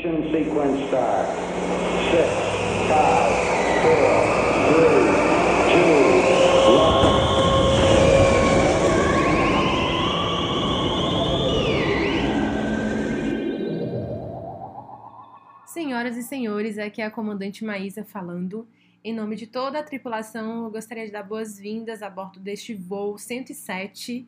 Ignition sequence start. Six, five, four, three, two, one. Senhoras e senhores, aqui é a comandante Maísa falando. Em nome de toda a tripulação, eu gostaria de dar boas-vindas a bordo deste voo 107.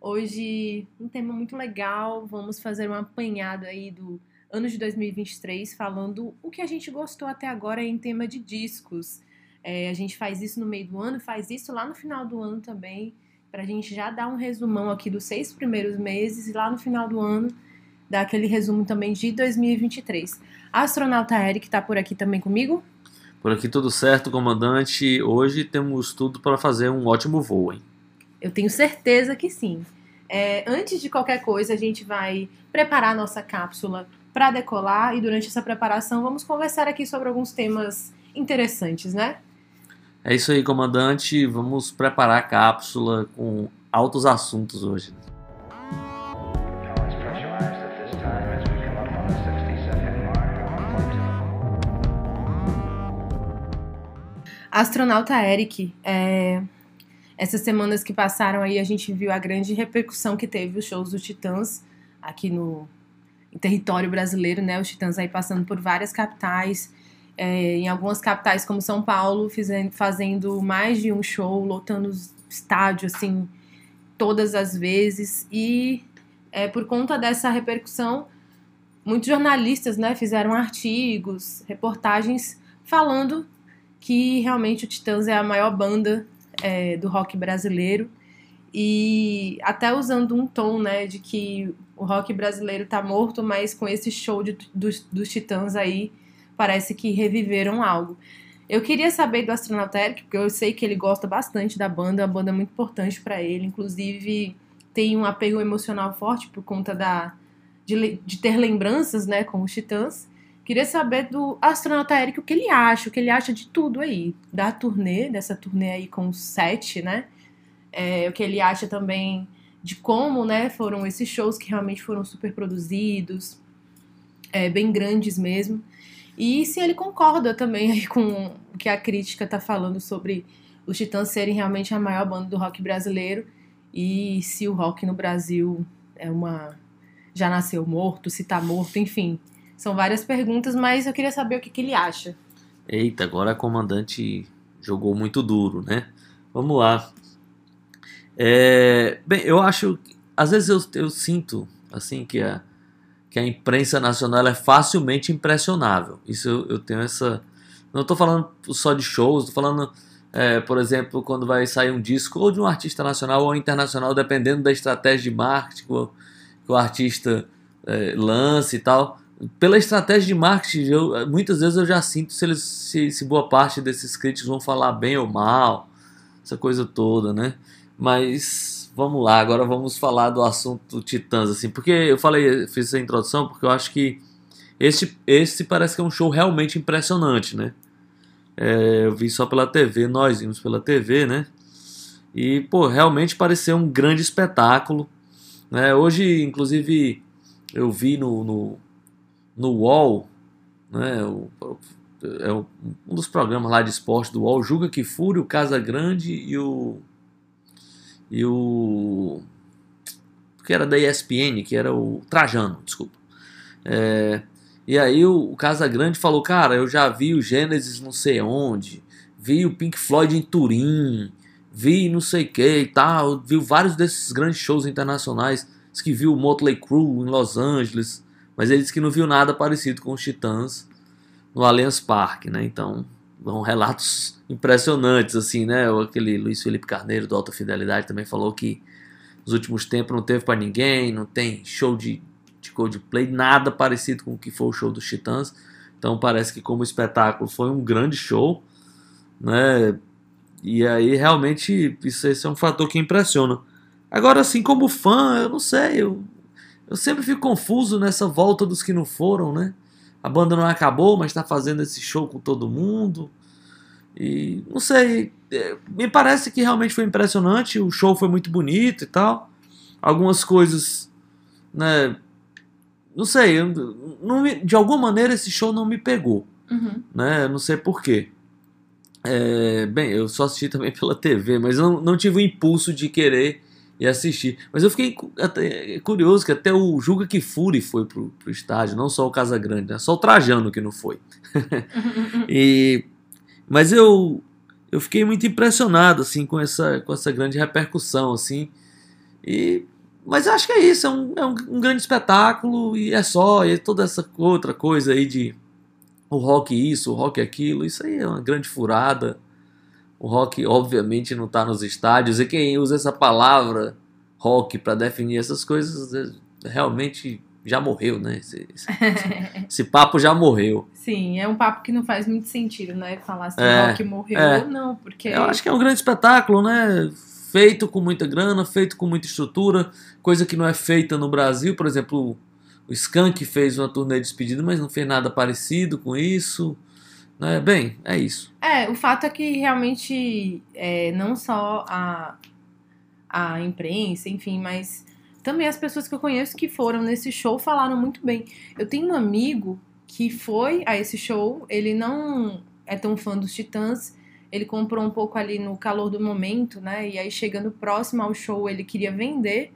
Hoje, um tema muito legal. Vamos fazer um apanhado aí do ano de 2023, falando o que a gente gostou até agora em tema de discos. É, a gente faz isso no meio do ano, faz isso lá no final do ano também, para a gente já dar um resumão aqui dos seis primeiros meses e lá no final do ano dar aquele resumo também de 2023. A astronauta Eric está por aqui também comigo. Por aqui tudo certo, comandante. Hoje temos tudo para fazer um ótimo voo, hein? Eu tenho certeza que sim. É, antes de qualquer coisa, a gente vai preparar a nossa cápsula para decolar e durante essa preparação vamos conversar aqui sobre alguns temas interessantes, né? É isso aí, comandante. Vamos preparar a cápsula com altos assuntos hoje. Now it's pressurized at this time as we come up on the 60 second mark. Astronauta Eric, é, essas semanas que passaram aí a gente viu a grande repercussão que teve os shows dos Titãs aqui no território brasileiro, né? Os Titãs aí passando por várias capitais, é, em algumas capitais como São Paulo, fizendo, fazendo mais de um show, lotando os estádios assim todas as vezes. E é, por conta dessa repercussão, muitos jornalistas, né, fizeram artigos, reportagens falando que realmente o Titãs é a maior banda é, do rock brasileiro e até usando um tom, né, de que o rock brasileiro tá morto, mas com esse show de, dos, dos Titãs aí parece que reviveram algo. Eu queria saber do Astronauta Eric, porque eu sei que ele gosta bastante da banda, é uma banda muito importante para ele, inclusive tem um apego emocional forte por conta da de, de ter lembranças, né, com os Titãs. Queria saber do Astronauta Eric o que ele acha, o que ele acha de tudo aí, da turnê, dessa turnê aí com sete, né? É, o que ele acha também de como, né, foram esses shows que realmente foram super produzidos, é, bem grandes mesmo. E se ele concorda também com o que a crítica tá falando sobre os Titãs serem realmente a maior banda do rock brasileiro e se o rock no Brasil é uma já nasceu morto, se tá morto, enfim. São várias perguntas, mas eu queria saber o que, que ele acha. Eita, agora a comandante jogou muito duro, né? Vamos lá. É, bem, eu acho. Às vezes eu, eu sinto assim que a, que a imprensa nacional é facilmente impressionável. Isso eu, eu tenho essa. Não estou falando só de shows, estou falando, é, por exemplo, quando vai sair um disco ou de um artista nacional ou internacional, dependendo da estratégia de marketing que o, que o artista é, lance e tal. Pela estratégia de marketing, eu, muitas vezes eu já sinto se, eles, se, se boa parte desses críticos vão falar bem ou mal, essa coisa toda, né? Mas vamos lá, agora vamos falar do assunto Titãs, assim, porque eu falei, fiz essa introdução porque eu acho que esse, esse parece que é um show realmente impressionante, né? É, eu vi só pela TV, nós vimos pela TV, né? E, pô, realmente pareceu um grande espetáculo. Né? Hoje, inclusive, eu vi no, no, no UOL, né? O, é um dos programas lá de esporte do UOL, Julga que Fúria, o Casa Grande e o. E o. Que era da ESPN, que era o Trajano, desculpa. É, e aí o, o Casa Grande falou, cara, eu já vi o Gênesis não sei onde, vi o Pink Floyd em Turim, vi não sei o que e tal, viu vários desses grandes shows internacionais, diz que viu o Motley Crue em Los Angeles, mas ele disse que não viu nada parecido com os Titãs no Allianz Parque, né? Então, vão relatos impressionantes, assim, né? Aquele Luiz Felipe Carneiro do Alta Fidelidade também falou que nos últimos tempos não teve pra ninguém, não tem show de, de Coldplay, nada parecido com o que foi o show dos Titãs. Então parece que como espetáculo foi um grande show, né? E aí realmente isso, é um fator que impressiona. Agora, assim, como fã, eu não sei, eu, eu sempre fico confuso nessa volta dos que não foram, né? A banda não acabou, mas está fazendo esse show com todo mundo. E não sei, é, me parece que realmente foi impressionante. O show foi muito bonito e tal. Algumas coisas, né, não sei, não me- de alguma maneira esse show não me pegou, Uhum. né? Não sei porquê. É, bem, eu só assisti também pela TV, mas eu não, não tive o impulso de querer ir assistir. Mas eu fiquei até curioso que até o Juca Kifuri foi pro, pro estádio, não só o Casagrande, né? Só o Trajano que não foi. E, mas eu eu fiquei muito impressionado assim com essa com essa grande repercussão assim. E mas acho que é isso, é um, é um, um grande espetáculo e é só, e toda essa outra coisa aí de o rock isso, o rock aquilo, isso aí é uma grande furada. O rock obviamente não está nos estádios e quem usa essa palavra rock para definir essas coisas realmente já morreu, né? Esse, esse- esse papo já morreu. Sim, é um papo que não faz muito sentido, né? Falar se É, o rock morreu é. ou não, porque. Eu acho que é um grande espetáculo, né? Feito com muita grana, feito com muita estrutura, coisa que não é feita no Brasil. Por exemplo, o Skank fez uma turnê de despedida, mas não fez nada parecido com isso. Né? Bem, é isso. É, o fato é que realmente é, não só a, a imprensa, enfim, mas também as pessoas que eu conheço que foram nesse show falaram muito bem. Eu tenho um amigo que foi a esse show, ele não é tão fã dos Titãs, ele comprou um pouco ali no calor do momento, né? E aí chegando próximo ao show, ele queria vender.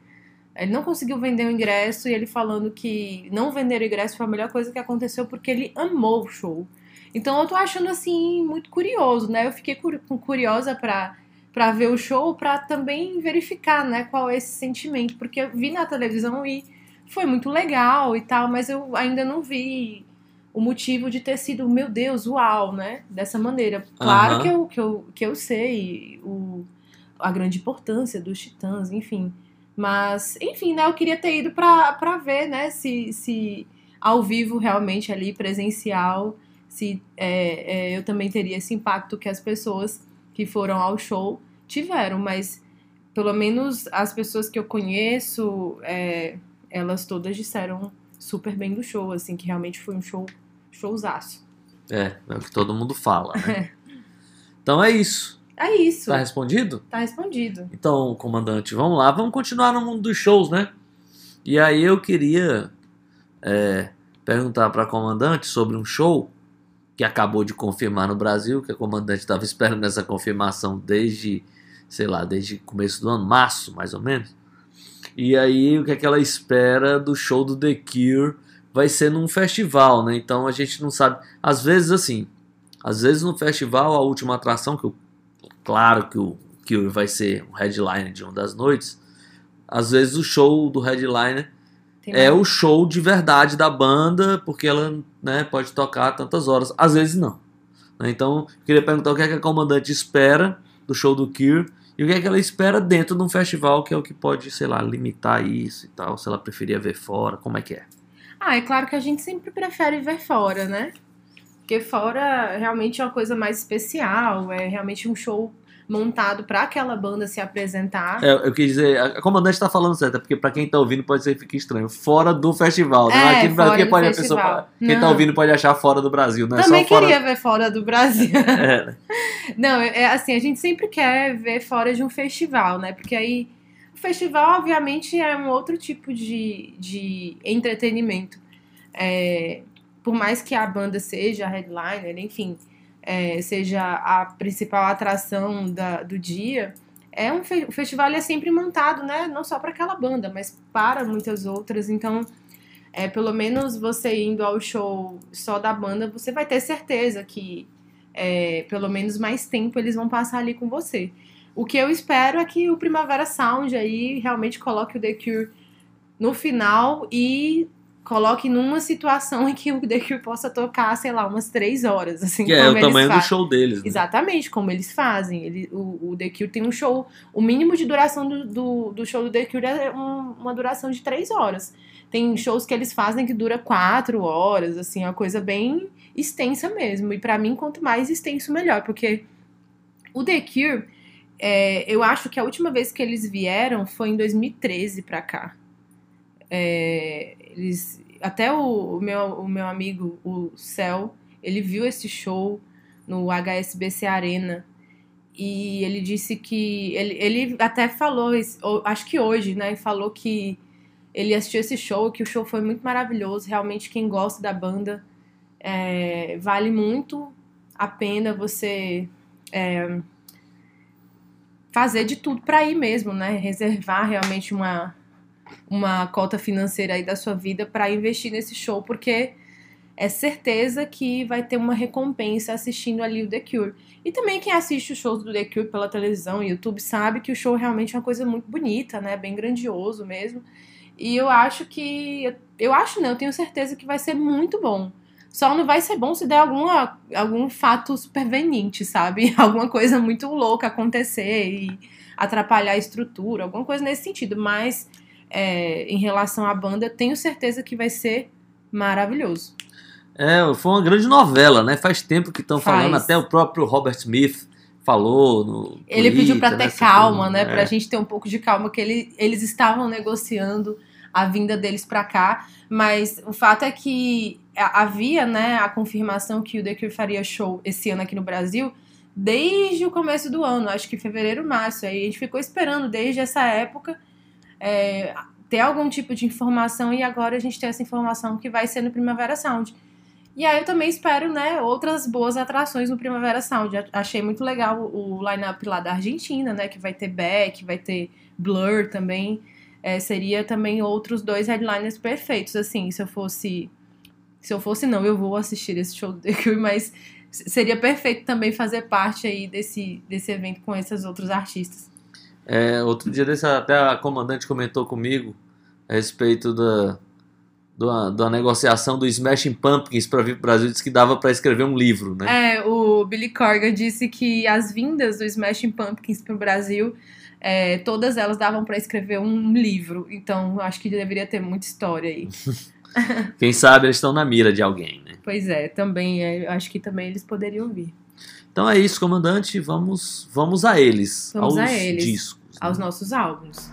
Ele não conseguiu vender o ingresso e ele falando que não vender o ingresso foi a melhor coisa que aconteceu porque ele amou o show. Então eu tô achando assim muito curioso, né? Eu fiquei curi- curiosa pra, pra ver o show, pra também verificar, né, qual é esse sentimento, porque eu vi na televisão e foi muito legal e tal, mas eu ainda não vi o motivo de ter sido, meu Deus, uau, né? Dessa maneira. Claro Aham. que, eu, que, eu, que eu sei o, a grande importância dos titãs, enfim. Mas, enfim, né? Eu queria ter ido pra, pra ver, né? Se, se ao vivo realmente ali, presencial, se é, é, eu também teria esse impacto que as pessoas que foram ao show tiveram, mas pelo menos as pessoas que eu conheço, é, elas todas disseram super bem do show, assim, que realmente foi um show, showzaço. É, é o que todo mundo fala, né? Então é isso. É isso, Tá respondido? tá respondido. Então, comandante, vamos lá, vamos continuar no mundo dos shows, né? E aí eu queria é, perguntar para comandante sobre um show que acabou de confirmar no Brasil, que a comandante estava esperando essa confirmação desde, sei lá, desde o começo do ano, março, mais ou menos. E aí o que é que ela espera do show do The Cure vai ser num festival, né? Então a gente não sabe, às vezes assim, às vezes no festival a última atração que eu claro que o Cure vai ser um headliner de uma das noites, às vezes o show do headliner é o show de verdade da banda, porque ela né, pode tocar tantas horas, às vezes não. né? Então, queria perguntar o que é que a comandante espera do show do Cure e o que é que ela espera dentro de um festival, que é o que pode, sei lá, limitar isso e tal, se ela preferia ver fora, como é que é? Ah, é claro que a gente sempre prefere ver fora, né? Porque fora realmente é uma coisa mais especial, é realmente um show montado pra aquela banda se apresentar. É, eu quis dizer, a a comandante tá falando certo, é porque pra quem tá ouvindo pode ser que fique estranho. Fora do festival, né? É, Aqui no Brasil pode a festival. pessoa. Quem tá Não. ouvindo pode achar fora do Brasil, não é Também fora. queria ver fora do Brasil. É, né? Não, é é assim, a gente sempre quer ver fora de um festival, né? Porque aí o festival, obviamente, é um outro tipo de, de entretenimento. É, por mais que a banda seja a headliner, enfim, é, seja a principal atração da- do dia, é um fe- o festival é sempre montado, né? Não só para aquela banda, mas para muitas outras. Então, é, pelo menos você indo ao show só da banda, você vai ter certeza que é, pelo menos mais tempo eles vão passar ali com você. O que eu espero é que o Primavera Sound aí realmente coloque o The Cure no final e coloque numa situação em que o The Cure possa tocar, sei lá, umas três horas, assim, Que é o tamanho do fazem. show deles. Né? Exatamente, como eles fazem. Ele, o, o The Cure tem um show. O mínimo de duração do, do, do show do The Cure é um- uma duração de três horas. Tem shows que eles fazem que dura quatro horas, assim, é uma coisa bem extensa mesmo. E pra mim, quanto mais extenso, melhor. Porque o The Cure, é, eu acho que a última vez que eles vieram foi em 2013 pra cá. É, eles, até o, o meu, o meu amigo, o Cel, ele viu esse show no HSBC Arena. E ele disse que. Ele, ele até falou, acho que hoje, né? Falou que ele assistiu esse show, que o show foi muito maravilhoso. Realmente, quem gosta da banda, é, vale muito a pena você é, fazer de tudo para ir mesmo, né? Reservar realmente uma, uma cota financeira aí da sua vida para investir nesse show, porque é certeza que vai ter uma recompensa assistindo ali o The Cure. E também quem assiste os shows do The Cure pela televisão e YouTube sabe que o show realmente é uma coisa muito bonita, né? Bem grandioso mesmo. E eu acho que. Eu acho não, eu tenho certeza que vai ser muito bom. Só não vai ser bom se der alguma, algum fato superveniente, sabe? Alguma coisa muito louca acontecer e atrapalhar a estrutura, alguma coisa nesse sentido. Mas é, em relação à banda, tenho certeza que vai ser maravilhoso. É, foi uma grande novela, né? Faz tempo que estão falando, até o próprio Robert Smith falou no Ele pediu pra Twitter, ter né, calma, né? é. Pra gente ter um pouco de calma, que ele, eles estavam negociando a vinda deles pra cá, mas o fato é que havia, né, a confirmação que o The Cure faria show esse ano aqui no Brasil desde o começo do ano, acho que fevereiro, março. Aí a gente ficou esperando desde essa época é, ter algum tipo de informação e agora a gente tem essa informação que vai ser no Primavera Sound. E aí eu também espero, né, outras boas atrações no Primavera Sound. Achei muito legal o line-up lá da Argentina, né, que vai ter Beck, vai ter Blur também. É, seria também outros dois headliners perfeitos, assim, se eu fosse... Se eu fosse, não, eu vou assistir esse show do The mas seria perfeito também fazer parte aí desse, desse evento com esses outros artistas. É, outro dia desse, até a comandante comentou comigo a respeito da, da, da negociação do Smashing Pumpkins para vir para o Brasil, disse que dava para escrever um livro, né? É, o Billy Corgan disse que as vindas do Smashing Pumpkins pro Brasil, é, todas elas davam pra escrever um livro. Então, acho que deveria ter muita história aí. Quem sabe eles estão na mira de alguém, né? Pois é, também, é, acho que também eles poderiam vir. Então é isso, comandante. Vamos, vamos a eles, Vamos aos a eles, discos. Né? Aos nossos álbuns.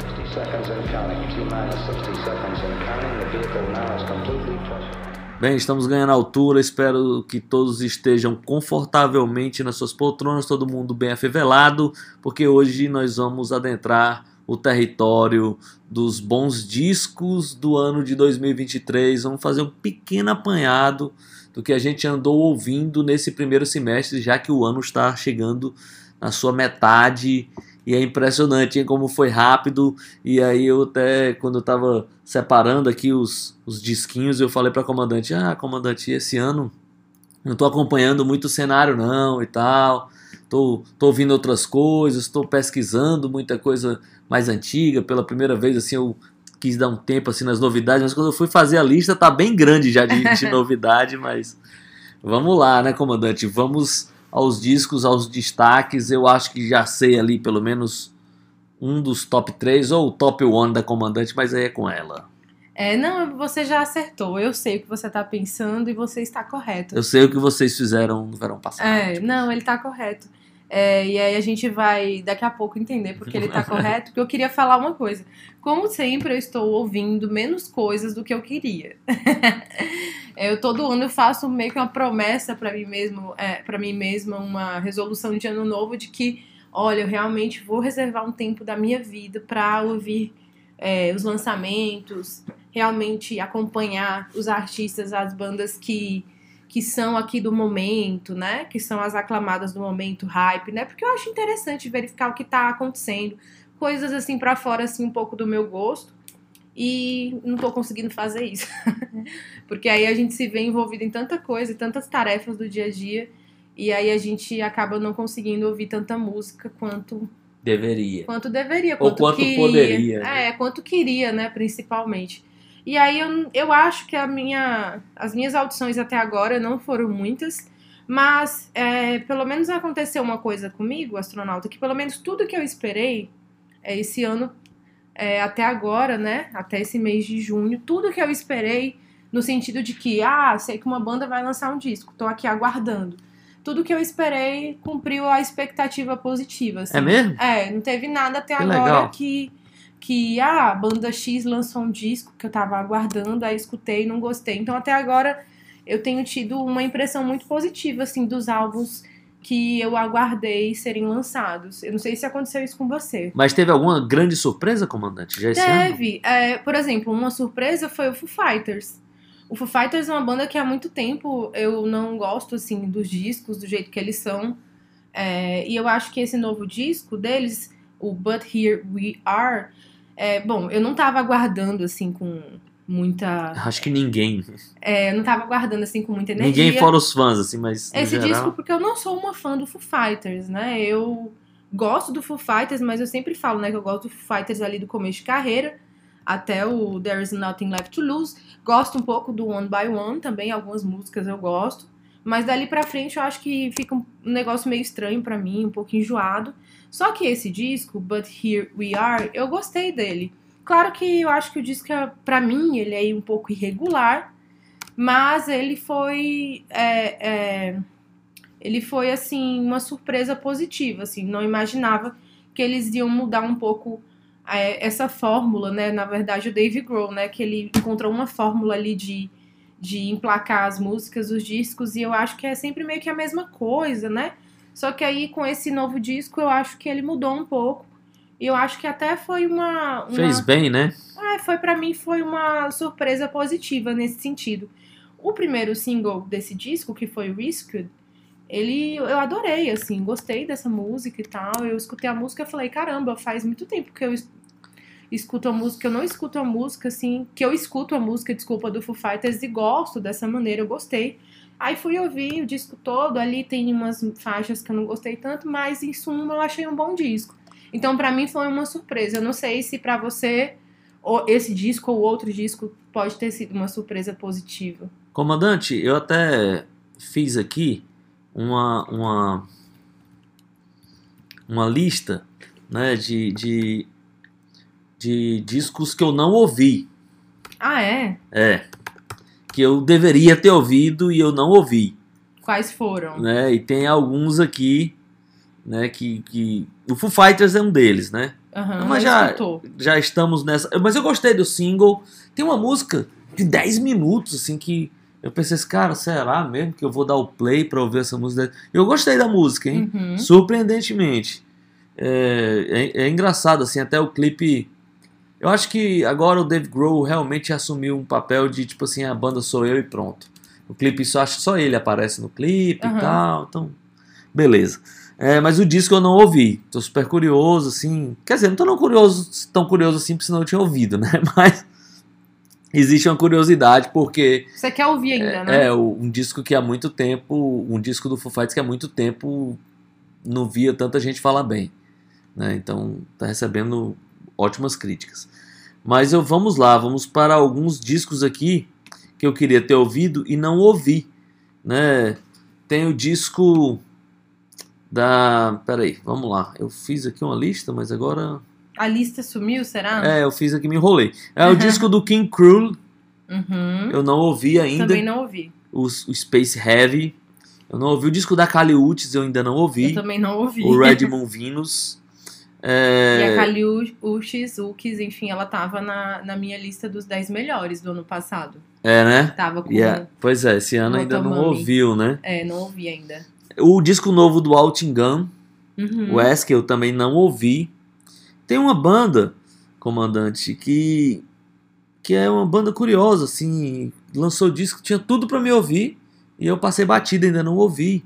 60 seconds and counting. T minus 60 seconds and counting. The vehicle now is completely trusted. Bem, estamos ganhando altura. Espero que todos estejam confortavelmente nas suas poltronas, todo mundo bem afevelado, porque hoje nós vamos adentrar o território dos bons discos do ano de 2023. Vamos fazer um pequeno apanhado do que a gente andou ouvindo nesse primeiro semestre, já que o ano está chegando na sua metade. E é impressionante hein, como foi rápido. E aí eu até, quando eu tava separando aqui os, os disquinhos, eu falei pra comandante, ah, comandante, esse ano não tô acompanhando muito o cenário não e tal. Tô, tô ouvindo outras coisas, tô pesquisando muita coisa mais antiga. Pela primeira vez, assim, eu quis dar um tempo assim nas novidades, mas quando eu fui fazer a lista, tá bem grande já de, de novidade, mas vamos lá, né, comandante? Vamos aos discos, aos destaques. Eu acho que já sei ali pelo menos um dos top 3 ou o top 1 da comandante, mas aí é com ela. É, não, você já acertou. Eu sei o que você tá pensando e você está correto. Eu sei o que vocês fizeram no verão passado. É, não, ele tá correto. É, e aí a gente vai daqui a pouco entender porque ele tá correto, porque eu queria falar uma coisa. Como sempre, eu estou ouvindo menos coisas do que eu queria. Eu todo ano eu faço meio que uma promessa pra mim mesmo, é, para mim mesma, uma resolução de ano novo de que, olha, eu realmente vou reservar um tempo da minha vida pra ouvir é, os lançamentos, realmente acompanhar os artistas, as bandas que que são aqui do momento, né? Que são as aclamadas do momento, hype, né? Porque eu acho interessante verificar o que tá acontecendo, coisas assim pra fora assim um pouco do meu gosto. E não tô conseguindo fazer isso. Porque aí a gente se vê envolvido em tanta coisa, tantas tarefas do dia a dia, e aí a gente acaba não conseguindo ouvir tanta música quanto Deveria. quanto deveria, Ou quanto, quanto queria. poderia, né? É, quanto queria, né, principalmente. E aí eu, eu acho que a minha, as minhas audições até agora não foram muitas, mas é, pelo menos aconteceu uma coisa comigo, astronauta, que pelo menos tudo que eu esperei é, esse ano, é, até agora, né, até esse mês de junho, tudo que eu esperei no sentido de que, ah, sei que uma banda vai lançar um disco, tô aqui aguardando. Tudo que eu esperei cumpriu a expectativa positiva. assim. É mesmo? É, não teve nada até Que agora legal. que que ah, a banda X lançou um disco que eu tava aguardando, aí escutei e não gostei. Então até agora eu tenho tido uma impressão muito positiva assim dos álbuns que eu aguardei serem lançados. Eu não sei se aconteceu isso com você. Mas teve alguma grande surpresa, comandante? Já? Teve. É, por exemplo, uma surpresa foi o Foo Fighters. O Foo Fighters é uma banda que há muito tempo eu não gosto, assim, dos discos, do jeito que eles são. É, e eu acho que esse novo disco deles, o But Here We Are, é, bom, eu não tava aguardando, assim, com muita... Acho que ninguém. É, eu não tava aguardando, assim, com muita energia. Ninguém fora os fãs, assim, mas. Esse geral, disco porque eu não sou uma fã do Foo Fighters, né? Eu gosto do Foo Fighters, mas eu sempre falo, né, que eu gosto do Foo Fighters ali do começo de carreira, até o There Is Nothing Left to Lose. Gosto um pouco do One by One também, algumas músicas eu gosto. Mas dali pra frente eu acho que fica um negócio meio estranho pra mim, um pouco enjoado. Só que esse disco, But Here We Are, eu gostei dele. Claro que eu acho que o disco, é, pra mim, ele é um pouco irregular, mas ele foi. é, é, ele foi, assim, uma surpresa positiva, assim. Não imaginava que eles iam mudar um pouco é, essa fórmula, né? Na verdade, o Dave Grohl, né? Que ele encontrou uma fórmula ali de, de emplacar as músicas, os discos, e eu acho que é sempre meio que a mesma coisa, né? Só que aí, com esse novo disco, eu acho que ele mudou um pouco. E eu acho que até foi uma. uma... Fez bem, né? É, foi para mim foi uma surpresa positiva nesse sentido. O primeiro single desse disco, que foi Risked, ele eu adorei, assim, gostei dessa música e tal. Eu escutei a música e falei, caramba, faz muito tempo que eu es- escuto a música, eu não escuto a música, assim, que eu escuto a música, desculpa, do Foo Fighters e gosto dessa maneira, eu gostei. Aí fui ouvir o disco todo, ali tem umas faixas que eu não gostei tanto, mas em suma eu achei um bom disco. Então pra mim foi uma surpresa. Eu não sei se pra você ou esse disco ou outro disco pode ter sido uma surpresa positiva. Comandante, eu até fiz aqui uma, uma, uma lista né, de, de, de discos que eu não ouvi. Ah, é? É. Que eu deveria ter ouvido e eu não ouvi. Quais foram? Né? E tem alguns aqui né, que, que. O Foo Fighters é um deles, né? Aham, Mas já- escutou. já estamos nessa. Mas eu gostei do single. Tem uma música de 10 minutos, assim, que eu pensei assim, cara, será mesmo que eu vou dar o play pra ouvir essa música? Eu gostei da música, hein? Uhum. Surpreendentemente. É, é, é engraçado, assim, até o clipe. Eu acho que agora o Dave Grohl realmente assumiu um papel de, tipo assim, a banda sou eu e pronto. O clipe, só acho só ele aparece no clipe Aham. e tal, então. Beleza. É, mas o disco eu não ouvi. Tô super curioso, assim. Quer dizer, não tô não curioso, tão curioso assim, porque senão eu tinha ouvido, né? Mas existe uma curiosidade, porque Você quer ouvir ainda, né? é, um disco que há muito tempo, um disco do Foo Fighters que há muito tempo não via tanta gente falar bem, né? Então tá recebendo ótimas críticas. Mas eu vamos lá, vamos para alguns discos aqui que eu queria ter ouvido e não ouvi, né? Tem o disco da, peraí, vamos lá. Eu fiz aqui uma lista, mas agora A lista sumiu, será? é, eu fiz aqui me enrolei. É o disco do King Cruel, Uhum. eu não ouvi ainda. Também não ouvi. o, o Space Heavy. Eu não ouvi o disco da Kali Uchis, eu ainda não Eu ouvi. também não ouvi. O Red Moon Venus. E a É, Kali Uchis, Ukis, enfim, ela tava na, na minha lista dos 10 melhores do ano passado. é, né? Tava com. E é- pois é, esse ano ainda não ouviu, né? É, não ouvi ainda. O disco novo do Altin Gun, Uhum. o que eu também não ouvi. Tem uma banda, comandante, que que é uma banda curiosa, assim, lançou disco, tinha tudo pra me ouvir, e eu passei batida, ainda não ouvi.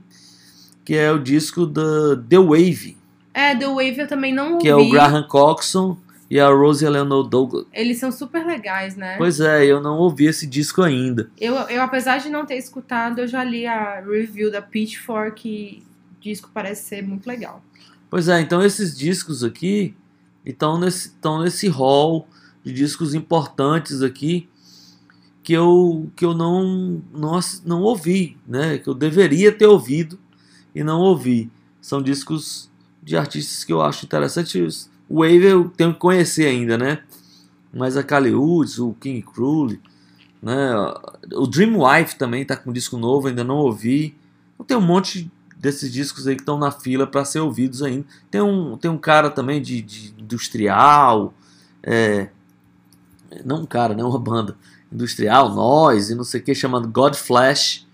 Que é o disco da The Wave, É, The Wave eu também não ouvi. que é o Graham Coxon e a Rosie Eleanor Douglas. Eles são super legais, né? Pois é, eu não ouvi esse disco ainda. Eu, eu, apesar de não ter escutado, eu já li a review da Pitchfork e o disco parece ser muito legal. Pois é, então esses discos aqui estão nesse, estão nesse hall de discos importantes aqui que eu, que eu não, não, não ouvi, né? Que eu deveria ter ouvido e não ouvi. São discos de artistas que eu acho interessantes. O Wave eu tenho que conhecer ainda, né? Mas a Kali Uchis, o King Cruel, né? O Dreamwife também tá com um disco novo, ainda não ouvi. Então, tem um monte desses discos aí que estão na fila para ser ouvidos ainda. Tem um, tem um cara também de, de industrial, é, não um cara, né, uma banda industrial, nós e não sei o que, chamado God Flash,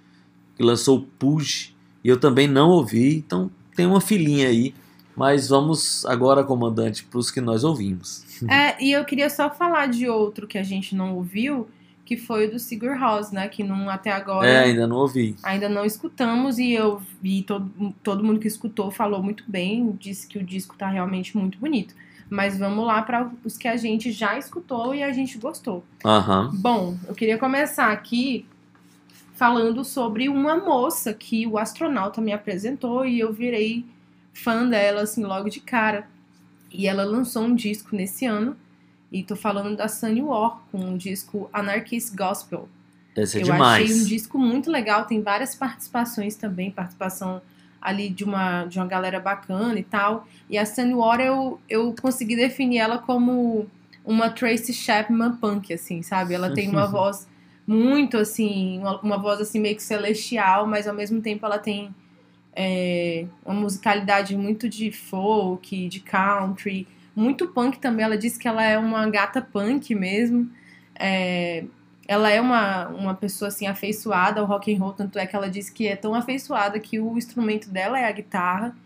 que lançou o Push, E eu também não ouvi, então tem uma filinha aí. Mas vamos agora, comandante, para os que nós ouvimos. É, e eu queria só falar de outro que a gente não ouviu, que foi o do Sigur Rós, né? Que não, até agora É, ainda não ouvi. ainda não escutamos e eu vi todo, todo mundo que escutou falou muito bem, disse que o disco tá realmente muito bonito. Mas vamos lá para os que a gente já escutou e a gente gostou. Aham. Bom, eu queria começar aqui falando sobre uma moça que o astronauta me apresentou e eu virei fã dela assim logo de cara. E ela lançou um disco nesse ano. E tô falando da Sunny War, com o disco Anarchist Gospel. Esse é eu demais. achei um disco muito legal, tem várias participações também, participação ali de uma, de uma galera bacana e tal. E a Sunny War eu, eu consegui definir ela como uma Tracy Chapman punk, assim, sabe? Ela tem uma voz muito assim, uma, uma voz assim meio que celestial, mas ao mesmo tempo ela tem é, uma musicalidade muito de folk, de country, muito punk também. Ela diz que ela é uma gata punk mesmo. É, ela é uma, uma pessoa assim afeiçoada ao rock and roll, tanto é que ela diz que é tão afeiçoada que o instrumento dela é a guitarra.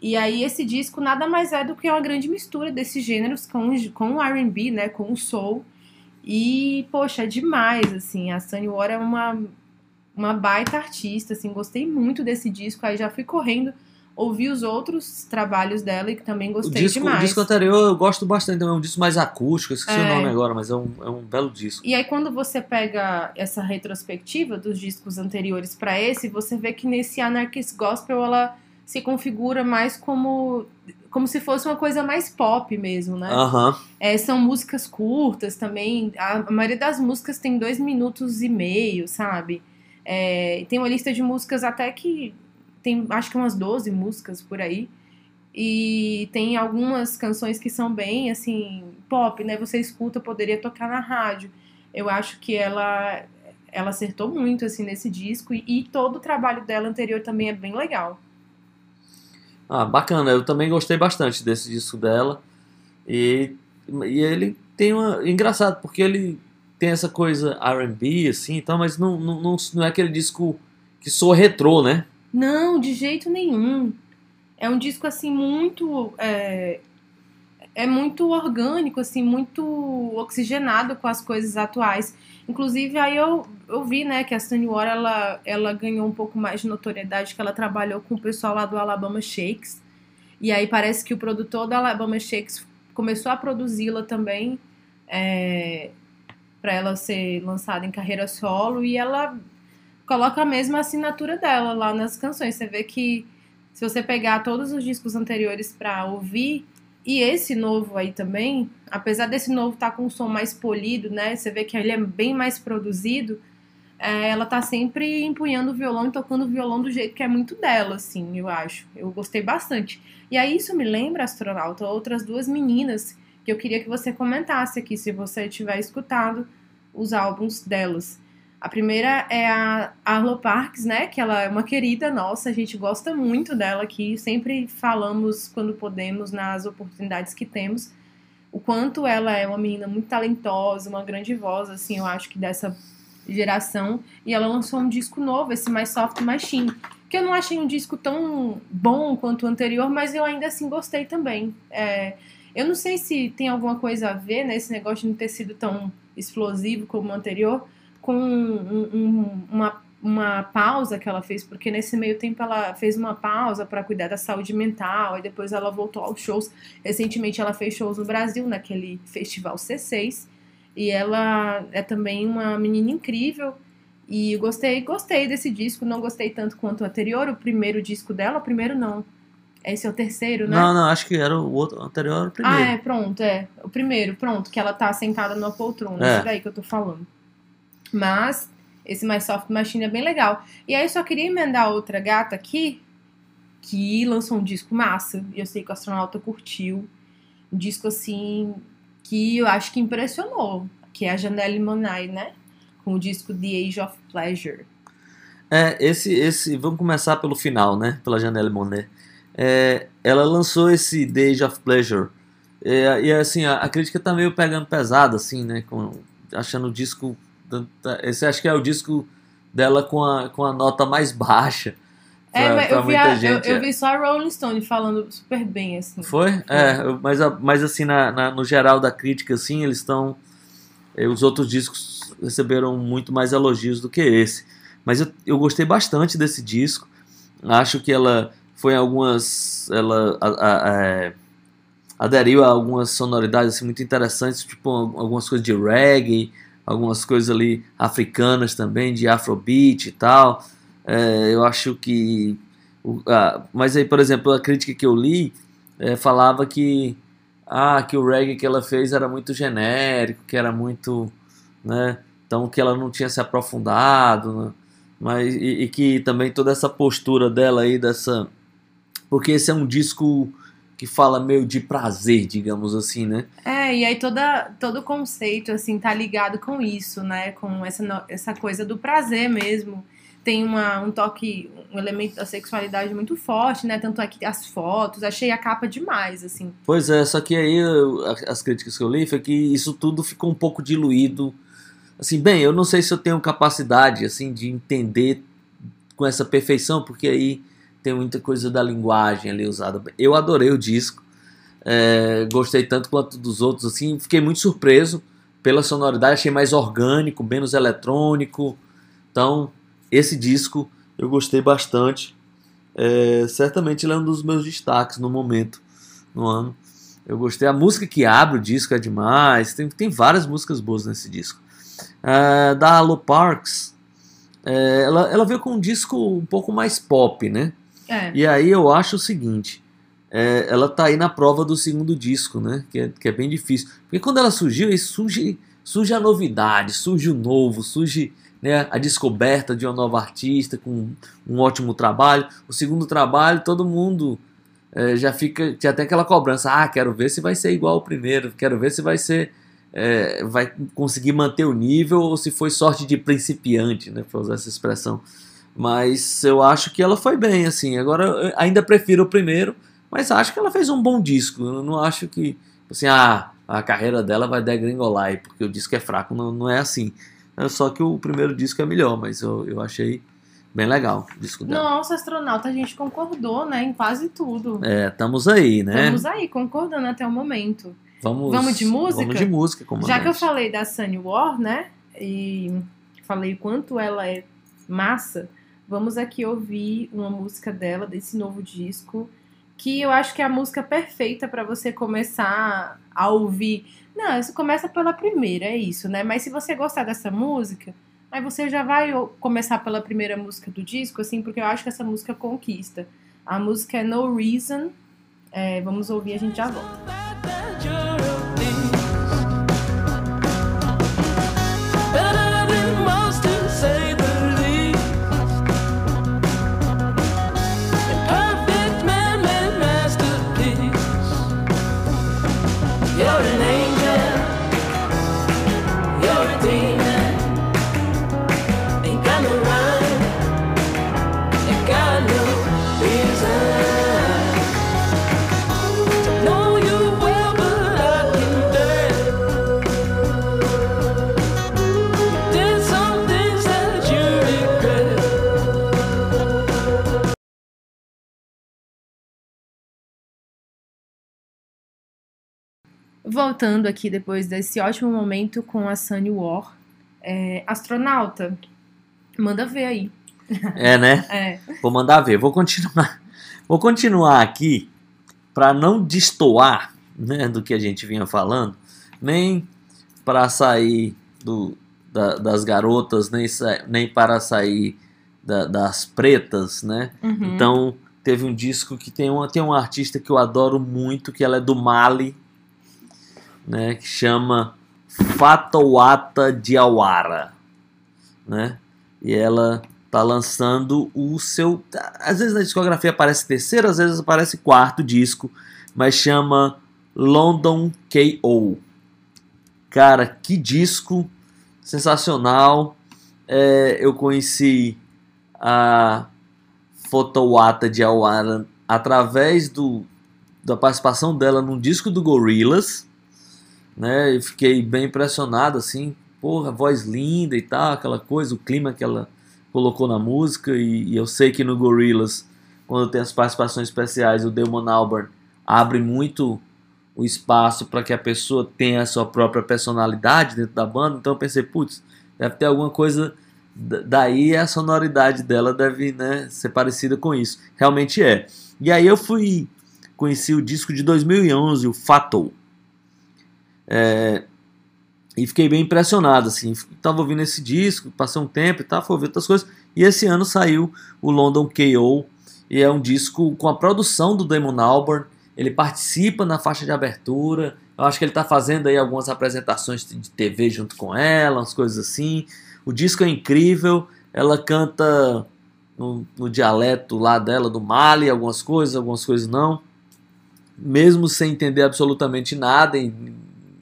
E aí esse disco nada mais é do que uma grande mistura desses gêneros com, com o R&B, né, com o soul. E, poxa, é demais, assim, a Sunny War é uma, uma baita artista, assim, gostei muito desse disco, aí já fui correndo, ouvi os outros trabalhos dela e que também O gostei disco, o demais. disco anterior eu gosto bastante, é um disco mais acústico, esqueci É. o nome agora, mas é um, é um belo disco. E aí quando você pega essa retrospectiva dos discos anteriores para esse, você vê que nesse Anarchist Gospel ela se configura mais como como se fosse uma coisa mais pop mesmo, né? Aham. É, são músicas curtas também. A, a maioria das músicas tem dois minutos e meio, sabe? É, tem uma lista de músicas até que tem acho que umas 12 músicas por aí. E tem algumas canções que são bem assim, pop, né? Você escuta, poderia tocar na rádio. Eu acho que ela ela acertou muito assim nesse disco e, e todo o trabalho dela anterior também é bem legal. Ah, bacana, eu também gostei bastante desse disco dela. E, e ele tem uma. Engraçado, porque ele tem essa coisa RB, assim e tal, mas não, não, não, é aquele disco que soa retrô, né? Não, de jeito nenhum. É um disco assim muito é, é muito orgânico, assim, muito oxigenado com as coisas atuais. Inclusive aí eu, eu vi, né, que a Sunny War ela, ela ganhou um pouco mais de notoriedade, que ela trabalhou com o pessoal lá do Alabama Shakes. E aí parece que o produtor do Alabama Shakes começou a produzi-la também é, para ela ser lançada em carreira solo e ela coloca a mesma assinatura dela lá nas canções. Você vê que se você pegar todos os discos anteriores pra ouvir e esse novo aí também, apesar desse novo estar com um som mais polido, né? Você vê que ele é bem mais produzido. é, ela tá sempre empunhando o violão e tocando o violão do jeito que é muito dela, assim, eu acho. Eu gostei bastante. E aí isso me lembra, astronauta, outras duas meninas que eu queria que você comentasse aqui, se você tiver escutado os álbuns delas. A primeira é a Arlo Parks, né? Que ela é uma querida nossa, a gente gosta muito dela aqui, sempre falamos quando podemos nas oportunidades que temos. O quanto ela é uma menina muito talentosa, uma grande voz, assim, eu acho que dessa geração. E ela lançou um disco novo, esse Mais Soft Machine, que eu não achei um disco tão bom quanto o anterior, mas eu ainda assim gostei também. É, eu não sei se tem alguma coisa a ver, né, esse negócio de não ter sido tão explosivo como o anterior, com um- um- uma, uma pausa que ela fez, porque nesse meio tempo ela fez uma pausa para cuidar da saúde mental, e depois ela voltou aos shows. Recentemente ela fez shows no Brasil, naquele festival C6, e ela é também uma menina incrível. E gostei, gostei desse disco, não gostei tanto quanto o anterior, o primeiro disco dela, o primeiro não. Esse é o terceiro, né? Não, não, acho que era o outro o anterior era o primeiro. Ah, é, pronto, é. O primeiro, pronto, que ela tá sentada numa poltrona. É. Isso daí que eu tô falando. Mas, esse mais soft machine é bem legal. E aí eu só queria emendar outra gata aqui, que lançou um disco massa. E eu sei que o astronauta curtiu. Um disco assim, que eu acho que impressionou. Que é a Janelle Monáe, né? Com o disco The Age of Pleasure. É, esse, esse, vamos começar pelo final, né? Pela Janelle Monet. É, ela lançou esse Days of Pleasure. É, e assim, a, a crítica tá meio pegando pesado, assim, né? Com, achando o disco. Esse acho que é o disco dela com a, com a nota mais baixa. É, pra- mas pra eu, vi a- eu- gente, eu, é. vi só a Rolling Stone falando super bem, assim. Foi? É, eu- mas, mas assim, na, na- no geral da crítica, assim, eles estão. eh, Os outros discos receberam muito mais elogios do que esse. Mas eu, eu gostei bastante desse disco. Acho que ela foi algumas. Ela a- a- é, aderiu a algumas sonoridades assim, muito interessantes, tipo al- algumas coisas de reggae, algumas coisas ali africanas também, de afrobeat e tal. É, eu acho que. o- mas aí, por exemplo, a crítica que eu li é, falava que ah, que o reggae que ela fez era muito genérico, que era muito, né? Então que ela não tinha se aprofundado, né? mas e, e que também toda essa postura dela aí dessa, porque esse é um disco que fala meio de prazer, digamos assim, né? É, e aí toda, todo o conceito, assim, tá ligado com isso, né? Com essa, essa coisa do prazer mesmo. Tem uma, um toque, um elemento da sexualidade muito forte, né? Tanto é que as fotos, achei a capa demais, assim. Pois é, só que aí eu- as críticas que eu li foi que isso tudo ficou um pouco diluído. Assim, bem, eu não sei se eu tenho capacidade assim de entender com essa perfeição, porque aí tem muita coisa da linguagem ali usada. Eu adorei o disco, é, gostei tanto quanto dos outros, assim, fiquei muito surpreso pela sonoridade, achei mais orgânico, menos eletrônico. Então, esse disco eu gostei bastante. É, certamente ele é um dos meus destaques no momento, no ano. Eu gostei. A música que abre o disco é demais. Tem, tem várias músicas boas nesse disco. É, da Halo Parks, é, ela, ela veio com um disco um pouco mais pop, né? É. E aí eu acho o seguinte: é, ela tá aí na prova do segundo disco, né? Que é, que é bem difícil. Porque quando ela surgiu, surge, surge a novidade, surge o novo, surge né, a descoberta de uma nova artista com um ótimo trabalho. O segundo trabalho, todo mundo é, já fica. Já tem aquela cobrança: ah, quero ver se vai ser igual ao primeiro, quero ver se vai ser. é, vai conseguir manter o nível ou se foi sorte de principiante, né? Pra usar essa expressão. Mas eu acho que ela foi bem, assim. Agora, eu ainda prefiro o primeiro, mas acho que ela fez um bom disco. Eu não acho que, assim, ah, a carreira dela vai degringolar porque o disco é fraco. Não, não é assim. É só que o primeiro disco é melhor, mas eu, eu achei bem legal o disco dela. Nossa, astronauta, a gente concordou, né? Em quase tudo. É, estamos aí, né? Estamos aí, concordando até o momento. Vamos, Vamos de música? Vamos de música, Já que eu falei da Sunny War, né? E falei o quanto ela é massa, vamos aqui ouvir uma música dela, desse novo disco, que eu acho que é a música perfeita pra você começar a ouvir. Não, isso começa pela primeira, é isso, né? Mas se você gostar dessa música, aí você já vai começar pela primeira música do disco, assim, porque eu acho que essa música conquista. A música é No Reason. É, vamos ouvir, a gente já volta. Voltando aqui depois desse ótimo momento com a Sunny War. É, astronauta, manda ver aí. É, né? É, Vou mandar ver. Vou continuar. Vou continuar aqui para não destoar né, do que a gente vinha falando, nem para sair do, da- das garotas, nem, sa- nem para sair da- das pretas, né? uhum. Então teve um disco que tem uma, tem uma artista que eu adoro muito, que ela é do Mali, né? Que chama Fatowata Diawara, né? E ela tá lançando o seu. Às vezes na discografia aparece terceiro, às vezes aparece quarto disco, mas chama London KO. Cara, que disco sensacional. É, eu conheci a Fotowata de Awara através do, da participação dela num disco do Gorillaz, né? E fiquei bem impressionado, assim, porra, voz linda e tal, aquela coisa, o clima que ela colocou na música e, e eu sei que no Gorillaz, quando tem as participações especiais, o Damon Albarn abre muito o espaço para que a pessoa tenha a sua própria personalidade dentro da banda. Então eu pensei, putz, deve ter alguma coisa da- daí a sonoridade dela deve né, ser parecida com isso. Realmente é. E aí eu fui conheci o disco de 2011, o Fatal. É, e fiquei bem impressionado, assim. Tava ouvindo esse disco, passei um tempo e tal, fui ouvir outras coisas. E esse ano saiu o London KO, e é um disco com a produção do Damon Albarn. Ele participa na faixa de abertura. Eu acho que ele tá fazendo aí algumas apresentações de TV junto com ela, umas coisas assim. O disco é incrível. Ela canta no, no dialeto lá dela, do Mali, algumas coisas, algumas coisas não. Mesmo sem entender absolutamente nada em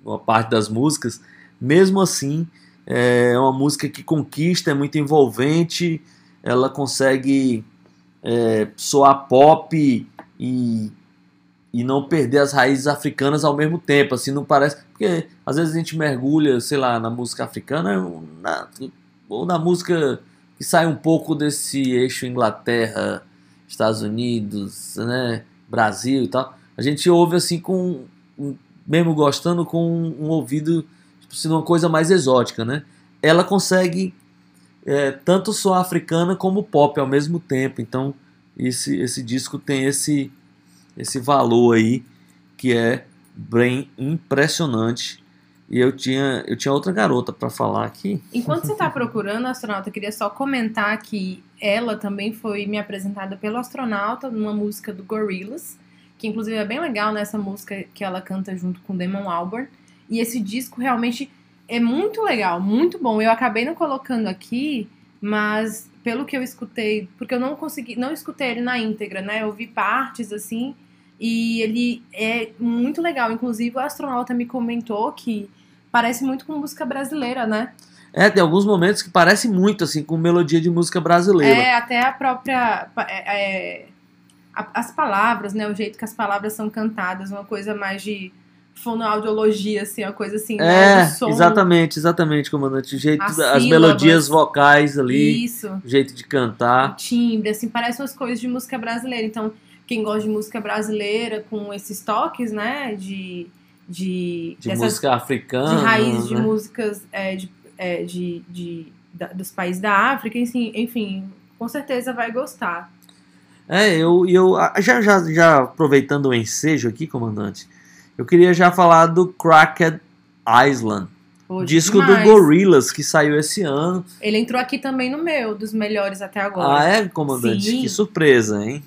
uma parte das músicas, mesmo assim, é uma música que conquista, é muito envolvente, ela consegue é, soar pop e, e não perder as raízes africanas ao mesmo tempo, assim, não parece, porque às vezes a gente mergulha, sei lá, na música africana na, ou na música que sai um pouco desse eixo Inglaterra, Estados Unidos, né, Brasil e tal, a gente ouve assim com, mesmo gostando, com um ouvido tipo, sendo uma coisa mais exótica, né? Ela consegue é, tanto soar africana como pop ao mesmo tempo, então esse, esse disco tem esse, esse valor aí que é bem impressionante. E eu tinha, eu tinha outra garota para falar aqui. Enquanto você tá procurando, astronauta, eu queria só comentar que ela também foi me apresentada pelo astronauta numa música do Gorillaz, que inclusive é bem legal nessa música que ela canta junto com Damon Albarn. E esse disco realmente é muito legal, muito bom. Eu acabei não colocando aqui, mas pelo que eu escutei, porque eu não consegui, não escutei ele na íntegra, né? Eu vi partes assim, e ele é muito legal. Inclusive o astronauta me comentou que parece muito com música brasileira, né? É, tem alguns momentos que parece muito assim com melodia de música brasileira. É, até a própria. é, é, a- as palavras, né? O jeito que as palavras são cantadas, uma coisa mais de fonoaudiologia, assim, uma coisa assim, né? É, som. exatamente, exatamente, comandante. O jeito, As as sílabas. melodias vocais ali, Isso. o jeito de O cantar. timbre, assim, parece umas coisas de música brasileira. Então, quem gosta de música brasileira com esses toques, né? De. De, De dessas- música africana. de raiz de né? músicas é, de, é, de, de- da- dos países da África, enfim, enfim, com certeza vai gostar. É, eu, e eu ah, já, já, já aproveitando o ensejo aqui, comandante, eu queria já falar do Cracked Island, Pô, disco demais. do Gorillaz que saiu esse ano. Ele entrou aqui também no meu, dos melhores até agora. Ah, é, comandante? Sim. Que surpresa, hein?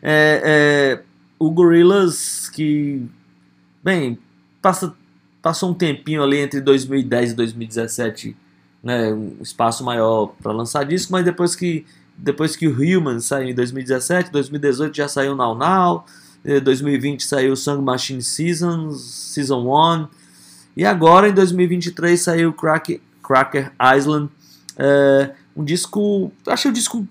É, é, o Gorillaz que, bem, passa, passou um tempinho ali entre 2010 e 2017, né, um espaço maior para lançar disco, mas depois que depois que o Human saiu em 2017, 2018 já saiu Now Now, eh, 2020 saiu Song Machine Seasons, Season 1, e agora em 2023 saiu Crack, Cracker Island, é, um disco, achei o disco,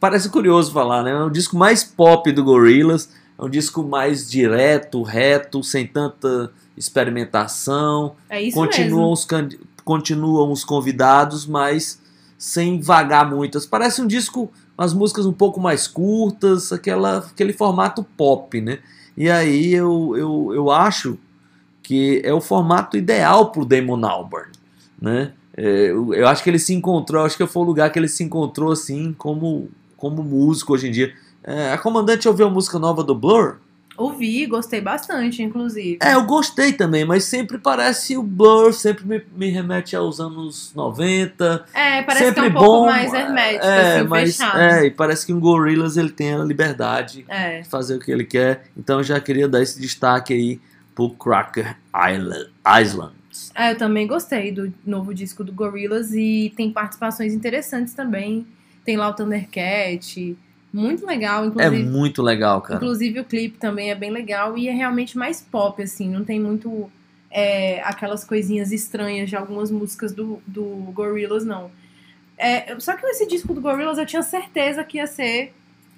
parece curioso falar, né, é o disco mais pop do Gorillaz, é um disco mais direto, reto, sem tanta experimentação, É isso continuam mesmo. os, continuam os convidados, mas sem vagar muitas. Parece um disco, as músicas um pouco mais curtas, aquela, aquele formato pop, né? E aí eu, eu, eu acho que é o formato ideal pro Damon Albarn, né? É, eu, eu acho que ele se encontrou, acho que foi o lugar que ele se encontrou assim como, como músico hoje em dia. É, a comandante ouviu a música nova do Blur? Ouvi, gostei bastante, inclusive. É, eu gostei também, mas sempre parece o Blur, sempre me, me remete aos anos 90. É, parece sempre que é um bom. pouco mais hermético, é, assim, mas, fechado. É, e parece que o Gorillaz ele tem a liberdade É. de fazer o que ele quer. Então eu já queria dar esse destaque aí pro Cracker Island. É, eu também gostei do novo disco do Gorillaz e tem participações interessantes também. Tem lá o Thundercat, muito legal, É inclusive. muito legal, cara. Inclusive o clipe também é bem legal e é realmente mais pop, assim, não tem muito é, aquelas coisinhas estranhas de algumas músicas do, do Gorillaz, não. É, só que esse disco do Gorillaz eu tinha certeza que ia ser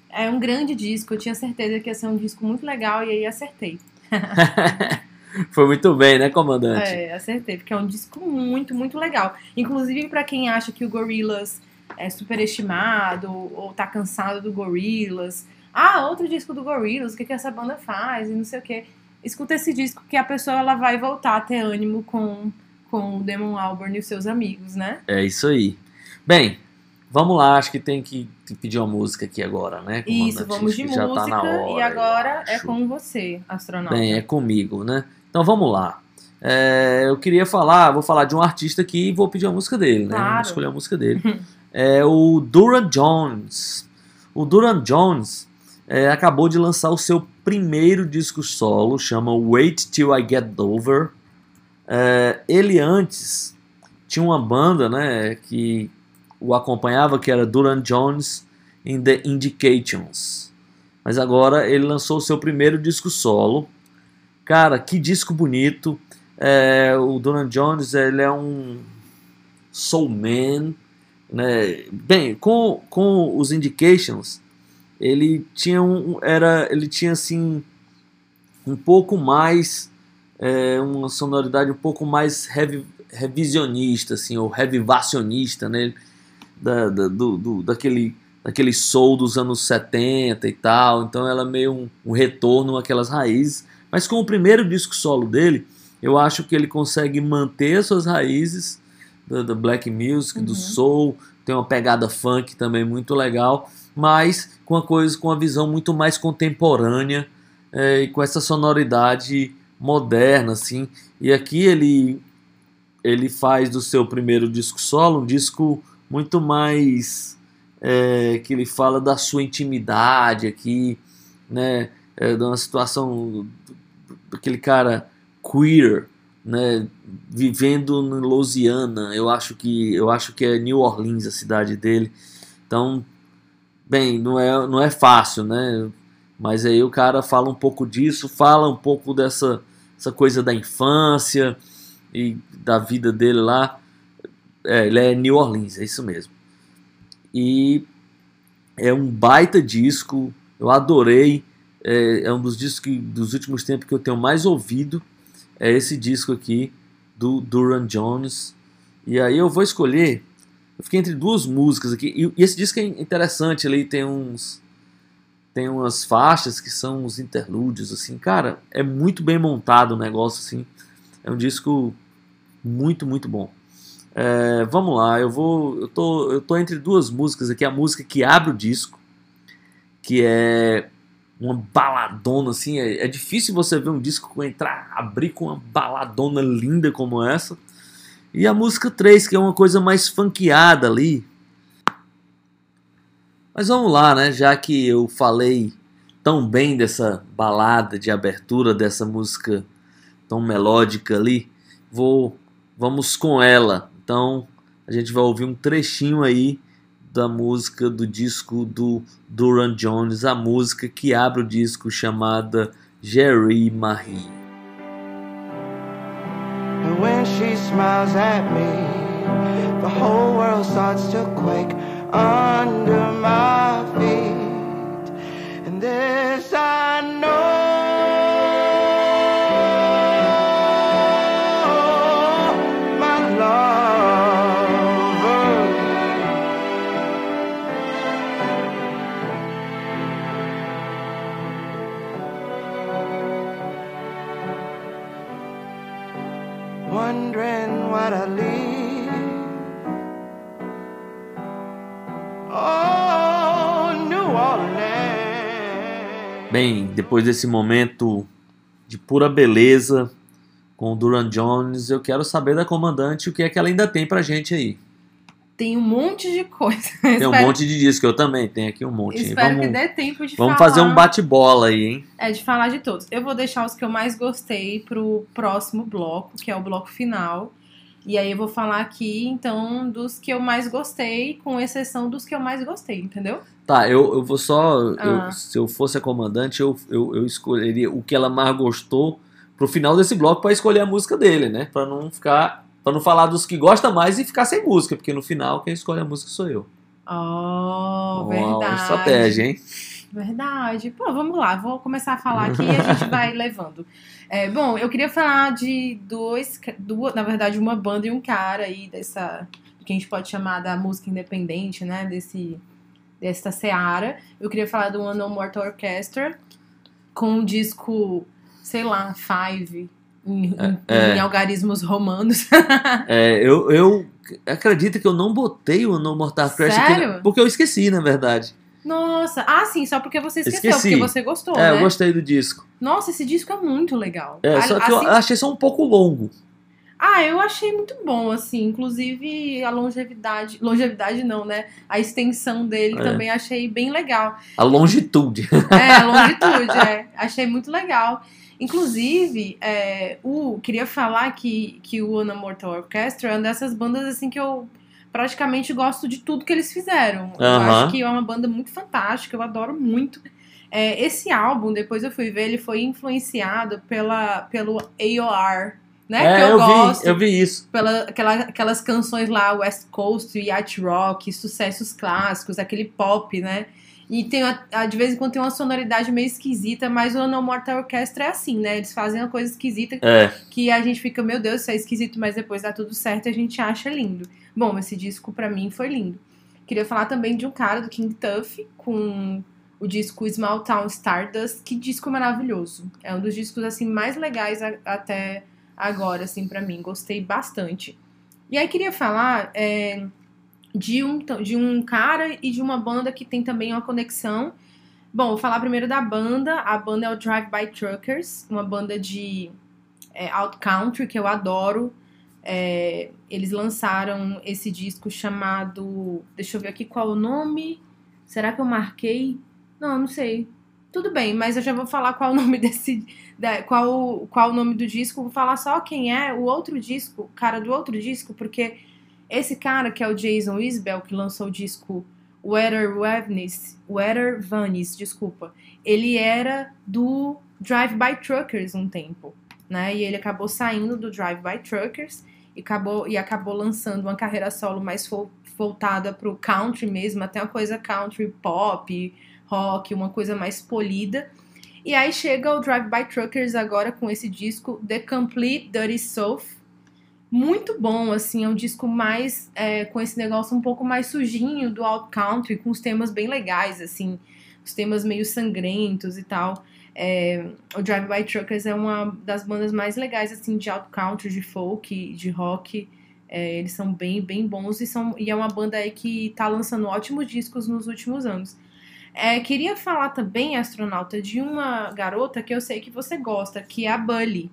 é, um grande disco, eu tinha certeza que ia ser um disco muito legal e aí acertei. Foi muito bem, né, comandante? É, acertei, porque é um disco muito, muito legal. Inclusive, pra quem acha que o Gorillaz é superestimado ou tá cansado do Gorillaz. Ah, outro disco do Gorillaz, o que, que essa banda faz e não sei o quê. Escuta esse disco que a pessoa ela vai voltar a ter ânimo com, com o Damon Albarn e os seus amigos, né? É isso aí. Bem, vamos lá, acho que tem que pedir uma música aqui agora, né? Isso, vamos de que já música tá na hora, e agora é com você, astronauta. Bem, é comigo, né? Então vamos lá. É, eu queria falar, vou falar de um artista aqui e vou pedir a música dele, né? Claro. Vou escolher a música dele. é o Duran Jones. O Duran Jones é, acabou de lançar o seu primeiro disco solo, chama Wait Till I Get Over. É, ele antes tinha uma banda, né, que o acompanhava, que era Duran Jones in the Indications. Mas agora ele lançou o seu primeiro disco solo. Cara, que disco bonito. É, o Duran Jones, ele é um soul man, né? Bem, com, com os Indications, ele tinha um, era, ele tinha assim um pouco mais é, uma sonoridade um pouco mais revi, revisionista, assim, ou revivacionista, né? Da, da, do, do, daquele, daquele soul dos anos 70 e tal. Então ela é meio um, um retorno àquelas raízes. Mas com o primeiro disco solo dele, eu acho que ele consegue manter as suas raízes da, da black music, do Uhum. soul, tem uma pegada funk também muito legal, mas com uma coisa, com uma visão muito mais contemporânea é, e com essa sonoridade moderna, assim. E aqui ele ele faz do seu primeiro disco solo um disco muito mais é, que ele fala da sua intimidade aqui, né? É, de uma situação daquele cara queer, né? Vivendo em Louisiana, eu acho que eu acho que é New Orleans a cidade dele. Então, bem, não é não é fácil, né? Mas aí o cara fala um pouco disso, fala um pouco dessa essa coisa da infância e da vida dele lá. É, ele é New Orleans, é isso mesmo. E é um baita disco, eu adorei. É, é um dos discos que, dos últimos tempos que eu tenho mais ouvido. É esse disco aqui, do Duran Jones. E aí eu vou escolher. Eu fiquei entre duas músicas aqui. E, e esse disco é interessante, ele tem uns. Tem umas faixas que são os interlúdios, assim. Cara, é muito bem montado o negócio, assim. É um disco muito, muito bom. É, vamos lá, eu vou. Eu tô, eu tô entre duas músicas aqui. A música que abre o disco, que é uma baladona, assim. É, é difícil você ver um disco entrar, abrir com uma baladona linda como essa. E a música 3, que é uma coisa mais funkeada ali. Mas vamos lá, né? Já que eu falei tão bem dessa balada de abertura, dessa música tão melódica ali, vou vamos com ela. Então a gente vai ouvir um trechinho aí da música do disco do Duran Jones, a música que abre o disco chamada Jerry Marie. When she smiles at me, the whole world starts to quake under my feet. And this I know, Bem, depois desse momento de pura beleza com o Duran Jones, eu quero saber da comandante o que é que ela ainda tem pra gente aí. Tem um monte de coisa. Tem um monte de disco, eu também tenho aqui um monte. Espero que Vamos, dê tempo de vamos falar. fazer um bate-bola aí, hein? É, de falar de todos. Eu vou deixar os que eu mais gostei pro próximo bloco, que é o bloco final. E aí eu vou falar aqui, então, dos que eu mais gostei, com exceção dos que eu mais gostei, entendeu? Tá, eu, eu vou só. eu- Ah. se eu fosse a comandante, eu, eu, eu escolheria o que ela mais gostou pro final desse bloco pra escolher a música dele, né? Pra não ficar. Pra não falar dos que gosta mais e ficar sem música, porque no final quem escolhe a música sou eu. Oh, Uma verdade. estratégia, hein? Verdade. Pô, vamos lá, vou começar a falar aqui e a gente vai levando. É, bom, eu queria falar de dois, duas, na verdade, uma banda e um cara aí dessa que a gente pode chamar da música independente, né? Desse, dessa seara. Eu queria falar do One No Mortal Orchestra, com um disco, sei lá, Five, em, É. em algarismos romanos. É, eu, eu acredito que eu não botei o No Mortal Crash aqui, Sério? porque eu esqueci, na verdade. Nossa, ah, sim, só porque você esqueceu, Esqueci. porque você gostou, é, né? eu gostei do disco. Nossa, esse disco é muito legal. É, só que eu assim- achei só um pouco longo. Ah, eu achei muito bom, assim. Inclusive a longevidade. Longevidade não, né? A extensão dele É. também achei bem legal. A longitude. É, a longitude, é. Achei muito legal. Inclusive, é, o, queria falar que, que o Ana Mortal Orchestra é uma dessas bandas assim que eu praticamente gosto de tudo que eles fizeram. Eu Aham. acho que é uma banda muito fantástica, eu adoro muito. É, esse álbum, depois eu fui ver, ele foi influenciado pela, pelo AOR, né? é, que eu, eu, gosto vi, eu vi isso. pela, aquela, aquelas canções lá, West Coast, Yacht Rock, sucessos clássicos, aquele pop, né? E tem a- de vez em quando tem uma sonoridade meio esquisita, mas o No Mortal Orchestra é assim, né? Eles fazem uma coisa esquisita É, que a gente fica, meu Deus, isso é esquisito, mas depois dá tudo certo e a gente acha lindo. Bom, esse disco pra mim foi lindo. Queria falar também de um cara do King Tuff com o disco Small Town Stardust, que disco maravilhoso. É um dos discos assim mais legais a- até agora assim pra mim, gostei bastante. E aí queria falar é, de um de um cara e de uma banda que tem também uma conexão. Bom, vou falar primeiro da banda. A banda é o Drive By Truckers, uma banda de é, Out Country, que eu adoro. É, eles lançaram esse disco chamado. Deixa eu ver aqui qual é o nome. Será que eu marquei? Não, não sei. Tudo bem, mas eu já vou falar qual é o nome desse. da- qual, qual o nome do disco. Vou falar só quem é o outro disco, cara do outro disco, porque esse cara, que é o Jason Isbell, que lançou o disco Weather Vanis, Weather Vanis, desculpa, ele era do Drive By Truckers um tempo, né? E ele acabou saindo do Drive By Truckers e acabou, e acabou lançando uma carreira solo mais voltada pro country mesmo, até uma coisa country pop, rock, uma coisa mais polida. E aí chega o Drive By Truckers agora com esse disco The Complete Dirty Soul. Muito bom, assim, é um disco mais é, com esse negócio um pouco mais sujinho do alt country, com os temas bem legais, assim, os temas meio sangrentos e tal. É, o Drive By Truckers é uma das bandas mais legais, assim, de alt country, de folk, de rock. É, eles são bem, bem bons e, são, e é uma banda aí que tá lançando ótimos discos nos últimos anos. É, queria falar também, astronauta, de uma garota que eu sei que você gosta, que é a Bully.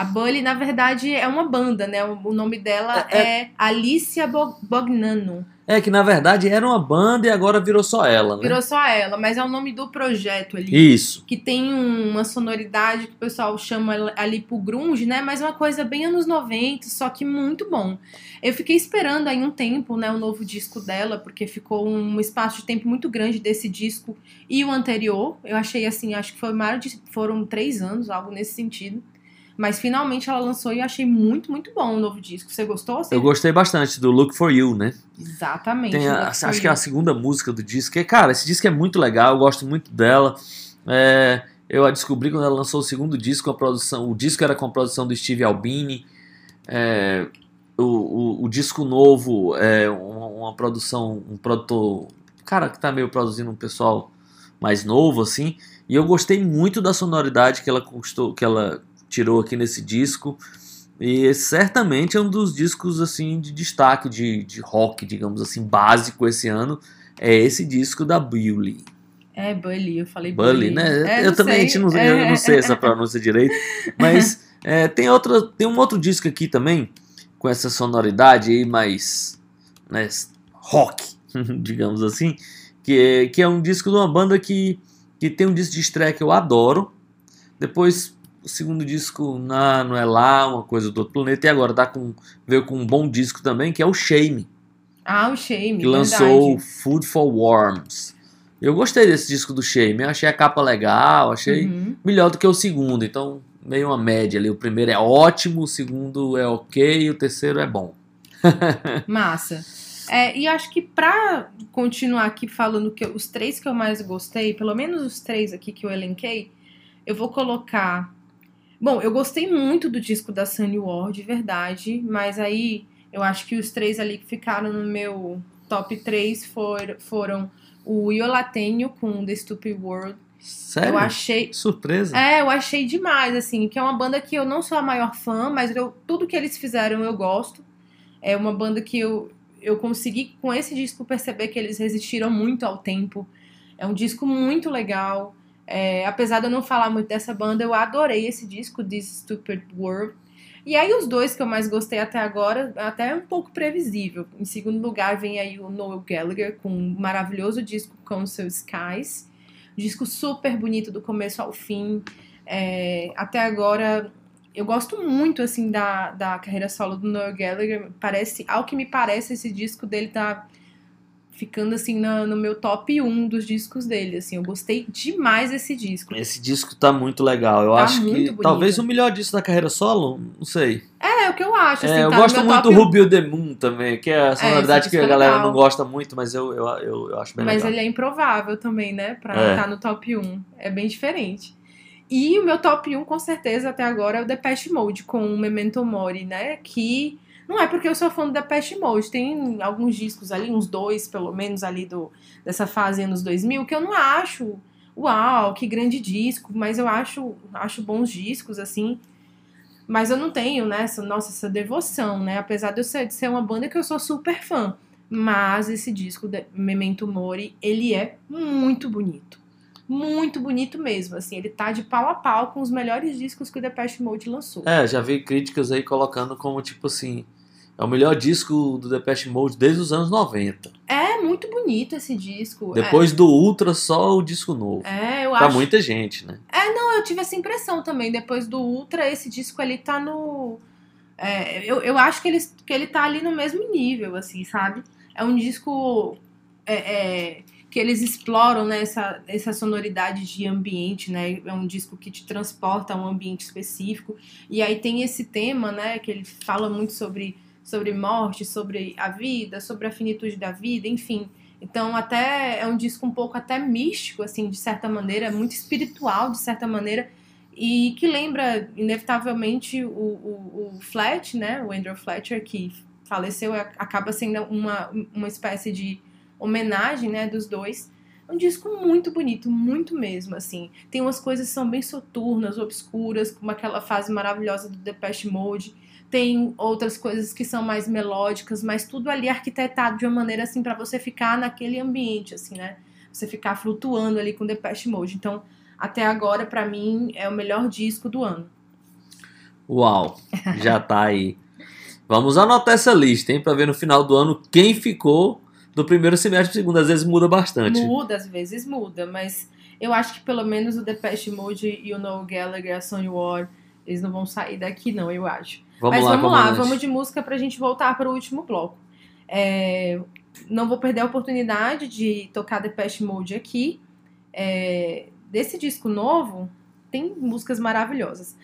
A Bully, na verdade, é uma banda, né? O o nome dela É- é, Alicia Bo- Bognano. é que na verdade era uma banda e agora virou só ela, né? Virou só ela, mas é o nome do projeto ali. Isso. Que tem um- uma sonoridade que o pessoal chama ali pro grunge, né? Mas uma coisa bem anos 90, só que muito bom. Eu fiquei esperando aí um tempo, né? O novo disco dela, porque ficou um espaço de tempo muito grande desse disco e o anterior. Eu achei assim, acho que foi mais de, foram três anos, algo nesse sentido. Mas finalmente ela lançou e eu achei muito, muito bom o novo disco. Você gostou? Você- Eu gostei bastante do Look for You, né? Exatamente. A- acho for que é a You. segunda música do disco. Que, cara, esse disco é muito legal, eu gosto muito dela. É, eu a descobri quando ela lançou o segundo disco, a produção. O disco era com a produção do Steve Albini. É, o, o, o disco novo é uma, uma produção, um produtor. Cara que tá meio produzindo um pessoal mais novo, assim. E eu gostei muito da sonoridade que ela conquistou, que ela tirou aqui nesse disco. E certamente é um dos discos assim de destaque de, de rock, digamos assim, básico esse ano. É esse disco da Bully. É, Bully, eu falei Bully, né? É, eu também sei. não, É, eu não sei essa pronúncia direito. Mas é, tem, outra, tem um outro disco aqui também, com essa sonoridade aí mais né, rock, digamos assim. Que é, que é um disco de uma banda que, que tem um disco de estreia que eu adoro. Depois o segundo disco não, não é lá, uma coisa do outro planeta. E agora tá com, veio com um bom disco também, que é o Shame Ah, o Shame, que lançou verdade. Food for Worms. Eu gostei desse disco do Shame, achei a capa legal, achei Uhum. melhor do que o segundo, então meio uma média ali. O primeiro é ótimo, o segundo é ok e o terceiro é bom. Massa. É, e acho que pra continuar aqui falando que os três que eu mais gostei, pelo menos os três aqui que eu elenquei, eu vou colocar. Bom, eu gostei muito do disco da Sunny War, de verdade, mas aí Eu acho que os três ali que ficaram no meu top 3 for, foram o Iolatenho com The Stupid World. Sério? Eu achei. Surpresa. É, eu achei demais, assim, que é uma banda que eu não sou a maior fã, mas eu- tudo que eles fizeram eu gosto. É uma banda que eu, eu consegui, com esse disco, perceber que eles resistiram muito ao tempo. É um disco muito legal. É, apesar de eu não falar muito dessa banda, eu adorei esse disco, This Stupid World. E aí os dois que eu mais gostei até agora, até um pouco previsível. Em segundo lugar vem aí o Noel Gallagher com um maravilhoso disco Council Skies. Disco super bonito do começo ao fim. É, até agora eu gosto muito assim da, da carreira solo do Noel Gallagher. Parece, ao que me parece, esse disco dele tá ficando assim na- no meu top 1 dos discos dele. Assim, eu gostei demais desse disco. Esse disco tá muito legal. Eu Tá acho que bonito. talvez o melhor disco da carreira solo, não sei. É, o que eu acho. Assim, É, eu tá gosto muito do 1. Rubio The Moon também, que é a sonoridade esse que a é galera legal. não gosta muito, mas eu, eu, eu, eu acho bem Mas legal. ele é improvável também, né? Pra É. estar no top 1. É bem diferente. E o meu top 1, com certeza, até agora, é o Depeche Mode, com o Memento Mori, né? Que não é porque eu sou fã do Depeche Mode. Tem alguns discos ali, uns dois, pelo menos, ali do, dessa fase anos 2000, que eu não acho, uau, que grande disco. Mas eu acho, acho bons discos, assim. Mas eu não tenho, né, essa, nossa, essa devoção, né? Apesar de eu ser, de ser uma banda que eu sou super fã. Mas esse disco, Memento Mori, ele é muito bonito. Muito bonito mesmo, assim. Ele tá de pau a pau com os melhores discos que o Depeche Mode lançou. É, já vi críticas aí colocando como tipo assim. É o melhor disco do Depeche Mode desde os anos 90. É muito bonito esse disco. Depois do Ultra, só o disco novo. É, eu pra acho. muita gente, né? Não, eu tive essa impressão também. Depois do Ultra, esse disco ali tá no. é, eu, eu acho que ele, que ele tá ali no mesmo nível, assim, sabe? É um disco é, é, que eles exploram né, essa, essa sonoridade de ambiente, né? É um disco que te transporta a um ambiente específico. E aí tem esse tema, né? Que ele fala muito sobre, sobre morte, sobre a vida, sobre a finitude da vida, enfim. Então, até é um disco um pouco até místico, assim, de certa maneira, muito espiritual, de certa maneira, e que lembra, inevitavelmente, o, o, o Flat, né? O Andrew Fletcher, que faleceu, é- acaba sendo uma, uma espécie de homenagem, né, dos dois. Um disco muito bonito, muito mesmo, assim. Tem umas coisas que são bem soturnas, obscuras, como aquela fase maravilhosa do Depeche Mode. Tem outras coisas que são mais melódicas, mas tudo ali arquitetado de uma maneira assim para você ficar naquele ambiente, assim, né? Você ficar flutuando ali com Depeche Mode. Então, até agora, pra mim, é o melhor disco do ano. Uau, já tá aí. Vamos anotar essa lista, hein? Pra ver no final do ano quem ficou do primeiro semestre pro segundo. Às vezes muda bastante. Muda, às vezes muda, mas eu acho que pelo menos o Depeche Mode e o Noel Gallagher, a Sonny War, eles não vão sair daqui, não, eu acho. Vamos Mas lá, vamos lá, vamos de música pra gente voltar para o último bloco. É, não vou perder a oportunidade de tocar Depeche Mode aqui. É, desse disco novo, tem músicas maravilhosas.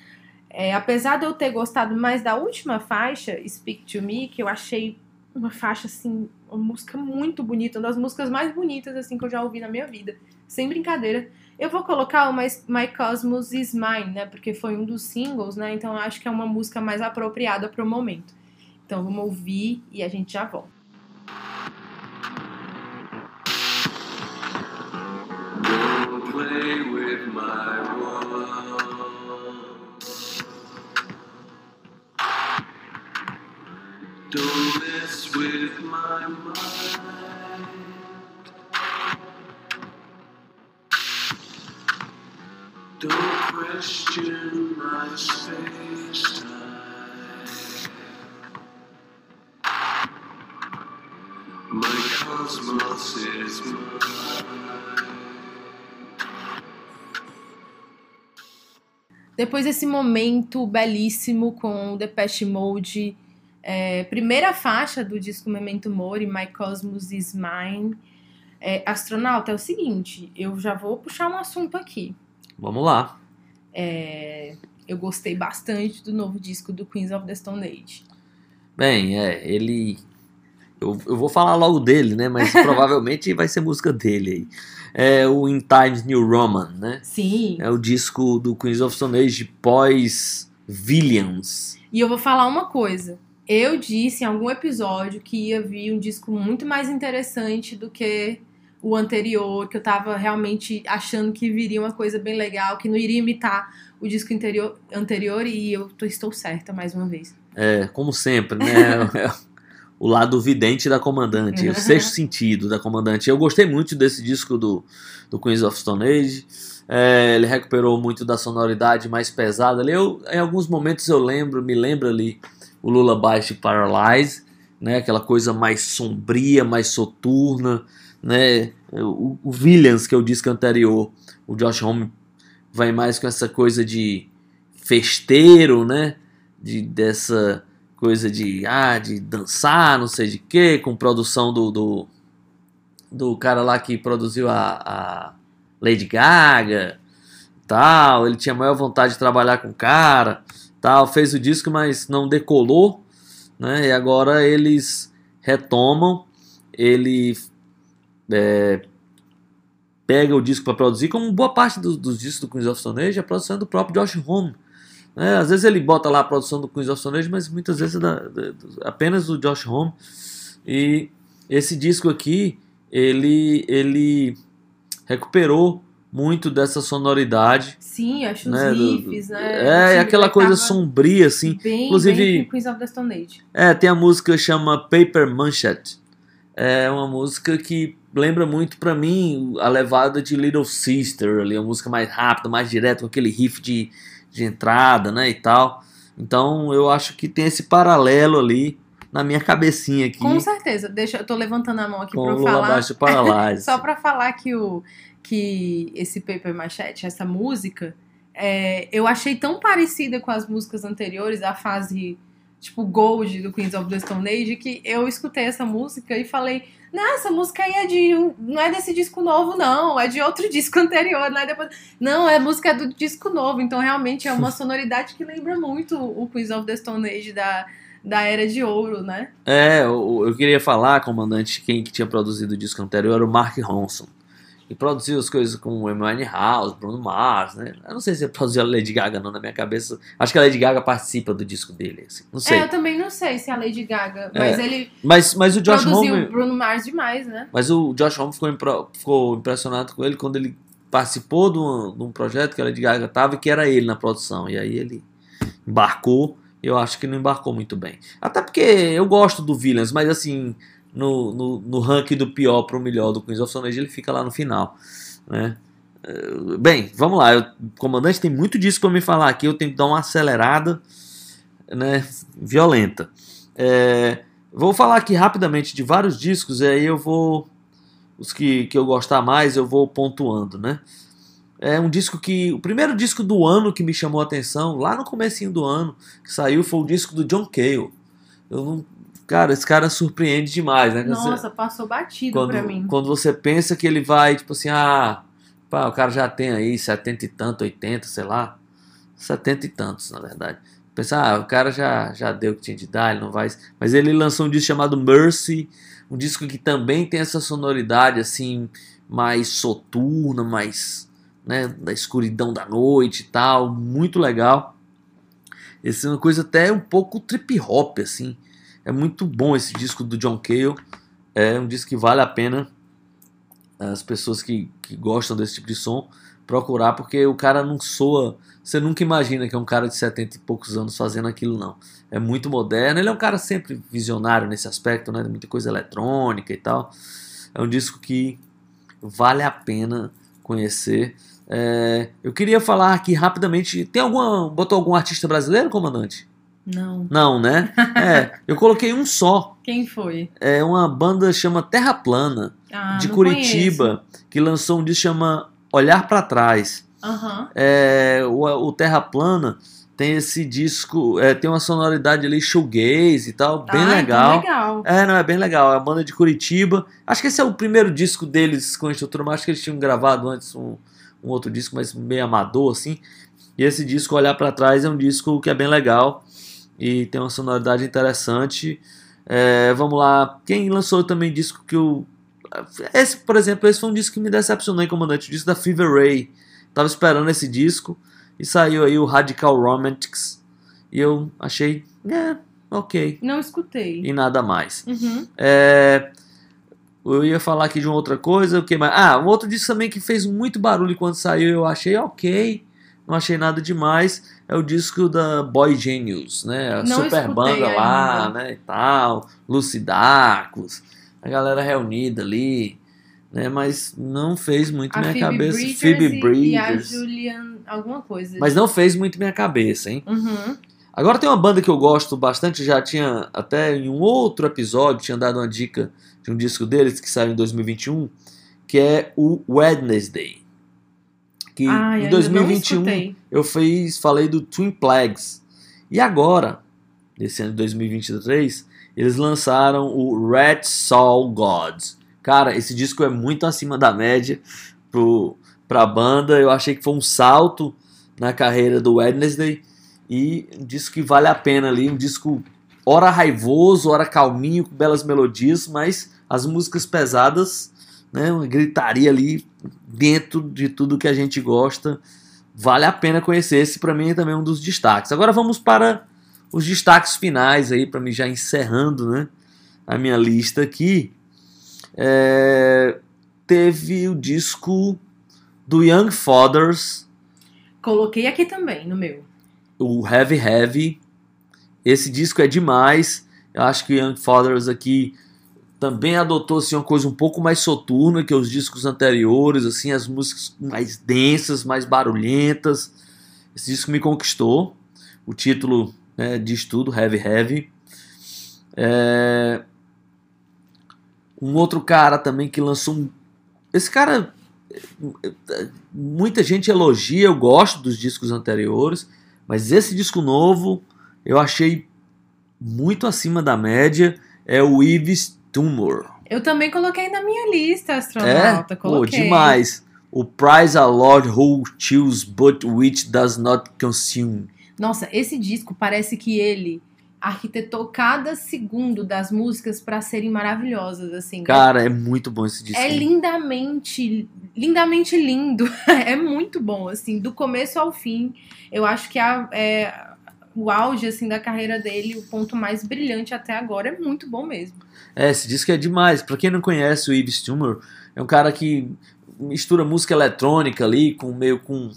É, apesar de eu ter gostado mais da última faixa, Speak to Me, que eu achei uma faixa assim, uma música muito bonita, uma das músicas mais bonitas assim que eu já ouvi na minha vida, sem brincadeira. Eu vou colocar o My, My Cosmos Is Mine, né? Porque foi um dos singles, né? Então acho que é uma música mais apropriada pro momento. Então vamos ouvir e a gente já volta. Don't mess with my mind. Depois desse momento belíssimo com o Depeche Mode, é, primeira faixa do disco Memento Mori, My Cosmos Is Mine. É, astronauta, é o seguinte, eu já vou puxar um assunto aqui. Vamos lá. É, eu gostei bastante do novo disco do Queens of the Stone Age. Bem, é, ele. Eu, eu vou falar logo dele, né? Mas provavelmente vai ser música dele aí. É o In Times New Roman, né? Sim, É o disco do Queens of Stone Age pós Villains. e eu vou falar uma coisa. eu disse em algum episódio que ia vir um disco muito mais interessante do que o anterior, que eu tava realmente achando que viria uma coisa bem legal, que não iria imitar o disco interior, anterior, e eu tô- estou certa mais uma vez. É, como sempre, né? O lado vidente da comandante, o sexto sentido da comandante. Eu gostei muito desse disco do, do Queens of Stone Age. É, ele recuperou muito da sonoridade mais pesada ali. Eu, em alguns momentos eu lembro, me lembro ali o Lullaby de Paralyze, né? Aquela coisa mais sombria, mais soturna, né? O, o Villains, que é o disco anterior, o Josh Homme vai mais com essa coisa de festeiro, né? De, dessa coisa de, ah, de dançar, não sei de quê, com produção do, do, do cara lá que produziu a, a Lady Gaga, tal. Ele tinha maior vontade de trabalhar com o cara, tal. Fez o disco, mas não decolou, né? E agora eles retomam, ele é, pega o disco para produzir, como boa parte do- dos discos do Queens of Stone Age, a produção é do próprio Josh Homme. né? às vezes ele bota lá a produção do Queens of Stone Age, mas muitas vezes é da- da- apenas do Josh Homme. E esse disco aqui, ele, ele recuperou muito dessa sonoridade. Sim, acho Né, os riffs, né? é, é aquela coisa sombria, assim. Bem, Inclusive- bem Queens of the Stone Age. É, tem a música que chama Paper Manchet. É uma música que lembra muito pra mim a levada de Little Sister, ali, uma música mais rápida, mais direta, com aquele riff de, de entrada, né, e tal. Então eu acho que tem esse paralelo ali na minha cabecinha aqui Com certeza. Deixa, eu tô levantando a mão aqui eu falar. De Paralyze. Só pra falar que, o, que esse Paper Machete, essa música, é, eu achei tão parecida com as músicas anteriores, a fase tipo Gold do Queens of the Stone Age, que eu escutei essa música e falei, não, essa música aí é de um- não é desse disco novo, não, é de outro disco anterior, não é depois. Não, é música do disco novo, então realmente é uma sonoridade que lembra muito o Queens of the Stone Age da, da Era de Ouro, né? É, eu, eu queria falar, comandante, quem que tinha produzido o disco anterior era o Mark Ronson. E produziu as coisas com Amy House, Bruno Mars, né? Eu não sei se ele produziu a Lady Gaga não, na minha cabeça. Acho que a Lady Gaga participa do disco dele, assim. Não sei. É, eu também não sei se é a Lady Gaga, mas ele Mas, mas o Josh produziu Homme... Bruno Mars demais, né? Mas o Josh Homme ficou, impro- ficou impressionado com ele quando ele participou de um, de um projeto que a Lady Gaga tava e que era ele na produção. E aí ele embarcou. Eu acho que não embarcou muito bem. Até porque eu gosto do Villains, mas assim, no, no, no ranking do pior pro melhor do Queens of Stone Age, ele fica lá no final. Né? Eh, Bem, vamos lá. Eu, comandante, tem muito disso para me falar aqui. Eu tenho que dar uma acelerada né, violenta. É, vou falar aqui rapidamente de vários discos, e aí eu vou. Os que, que eu gostar mais, eu vou pontuando, né? É um disco que. O primeiro disco do ano que me chamou a atenção, lá no comecinho do ano, que saiu, foi o disco do John Cale. Eu não. Cara, esse cara surpreende demais, né? Você- Nossa, passou batido quando, pra mim. quando você pensa que ele vai, tipo assim, ah, pá, o cara já tem aí 70 e tanto, 80, sei lá. 70 e tantos, na verdade. Pensar, ah, o cara já, já deu o que tinha de dar, ele não vai. Mas ele lançou um disco chamado Mercy, um disco que também tem essa sonoridade assim, mais soturna, mais né, da escuridão da noite e tal, muito legal. Esse é uma coisa até um pouco trip hop, assim. É muito bom esse disco do John Cale. É um disco que vale a pena as pessoas que, que gostam desse tipo de som procurar, porque o cara não soa. Você nunca imagina que é um cara de 70 e poucos anos fazendo aquilo, não. É muito moderno. Ele é um cara sempre visionário nesse aspecto, né? Muita coisa eletrônica e tal. É um disco que vale a pena conhecer. É, eu queria falar aqui rapidamente. Tem alguma. Botou algum artista brasileiro, comandante? Não. Não, né? É, eu coloquei um só. Quem foi? É uma banda chama Terra Plana, Ah, de Curitiba, que lançou um disco chama Olhar para Trás. conheço. Aham. É, o, o Terra Plana tem esse disco, é, tem uma sonoridade ali shoegaze e tal, bem Ah, legal. legal. É, não, é bem legal. É a banda de Curitiba. Acho que esse é o primeiro disco deles com a estrutura, mas acho que eles tinham gravado antes um, um outro disco, mas meio amador, assim. E esse disco, Olhar para Trás, é um disco que é bem legal e tem uma sonoridade interessante. É, vamos lá. Quem lançou também disco que eu. Esse, por exemplo, esse foi um disco que me decepcionou, hein, comandante? O disco da Fever Ray. Tava esperando esse disco e saiu aí o Radical Romantics. E eu achei. É, ok. Não escutei. E nada mais. Uhum. É, eu ia falar aqui de uma outra coisa, o que mais? Ah, um outro disco também que fez muito barulho quando saiu, eu achei ok, não achei nada demais, é o disco da Boy Genius, né? A Não super banda lá, ainda. né, e tal, Lucidacos, a galera reunida ali, né? Mas não fez muito A minha Phoebe cabeça. Bridgers Phoebe e, e a Bridgers. Julian alguma coisa. Mas não fez muito minha cabeça, hein? Uhum. Agora tem uma banda que eu gosto bastante, já tinha até em um outro episódio, tinha dado uma dica de um disco deles que saiu em 2021, que é o Wednesday. Que Ai, em ainda 2021 não escutei. eu fiz, falei do Twin Plagues. E agora, nesse ano de 2023, eles lançaram o Red Soul Gods. Cara, esse disco é muito acima da média pro, pra banda. Eu achei que foi um salto na carreira do Wednesday. E um disco que vale a pena ali. Um disco ora raivoso, ora calminho, com belas melodias, mas as músicas pesadas, né, uma gritaria ali dentro de tudo que a gente gosta. Vale a pena conhecer. Esse para mim é também um dos destaques. Agora vamos para os destaques finais aí, para mim já encerrando né, a minha lista aqui. É, teve o disco do Young Fathers, Coloquei aqui também, no meu. o Heavy Heavy. Esse disco é demais. Eu acho que o Young Fathers aqui também adotou assim, uma coisa um pouco mais soturna que os discos anteriores, assim, as músicas mais densas, mais barulhentas. Esse disco me conquistou. O título né, diz tudo, Heavy Heavy. É, Um outro cara também que lançou um. Esse cara. Muita gente elogia, eu gosto dos discos anteriores, mas esse disco novo eu achei muito acima da média. É o Yves Tumor. Eu também coloquei na minha lista, É? astronauta. Pô, Coloquei. demais. O Prize a Lord Who Choose But Which Does Not Consume. Nossa, esse disco parece que ele arquitetou cada segundo das músicas pra serem maravilhosas, assim. Cara, é muito bom esse disco. É lindamente, lindamente lindo. é muito bom, assim, do começo ao fim. Eu acho que a- é o auge, assim, da carreira dele, o ponto mais brilhante até agora. É muito bom mesmo. É, esse disco é demais. Pra quem não conhece o Yves Tumor, é um cara que mistura música eletrônica ali com meio com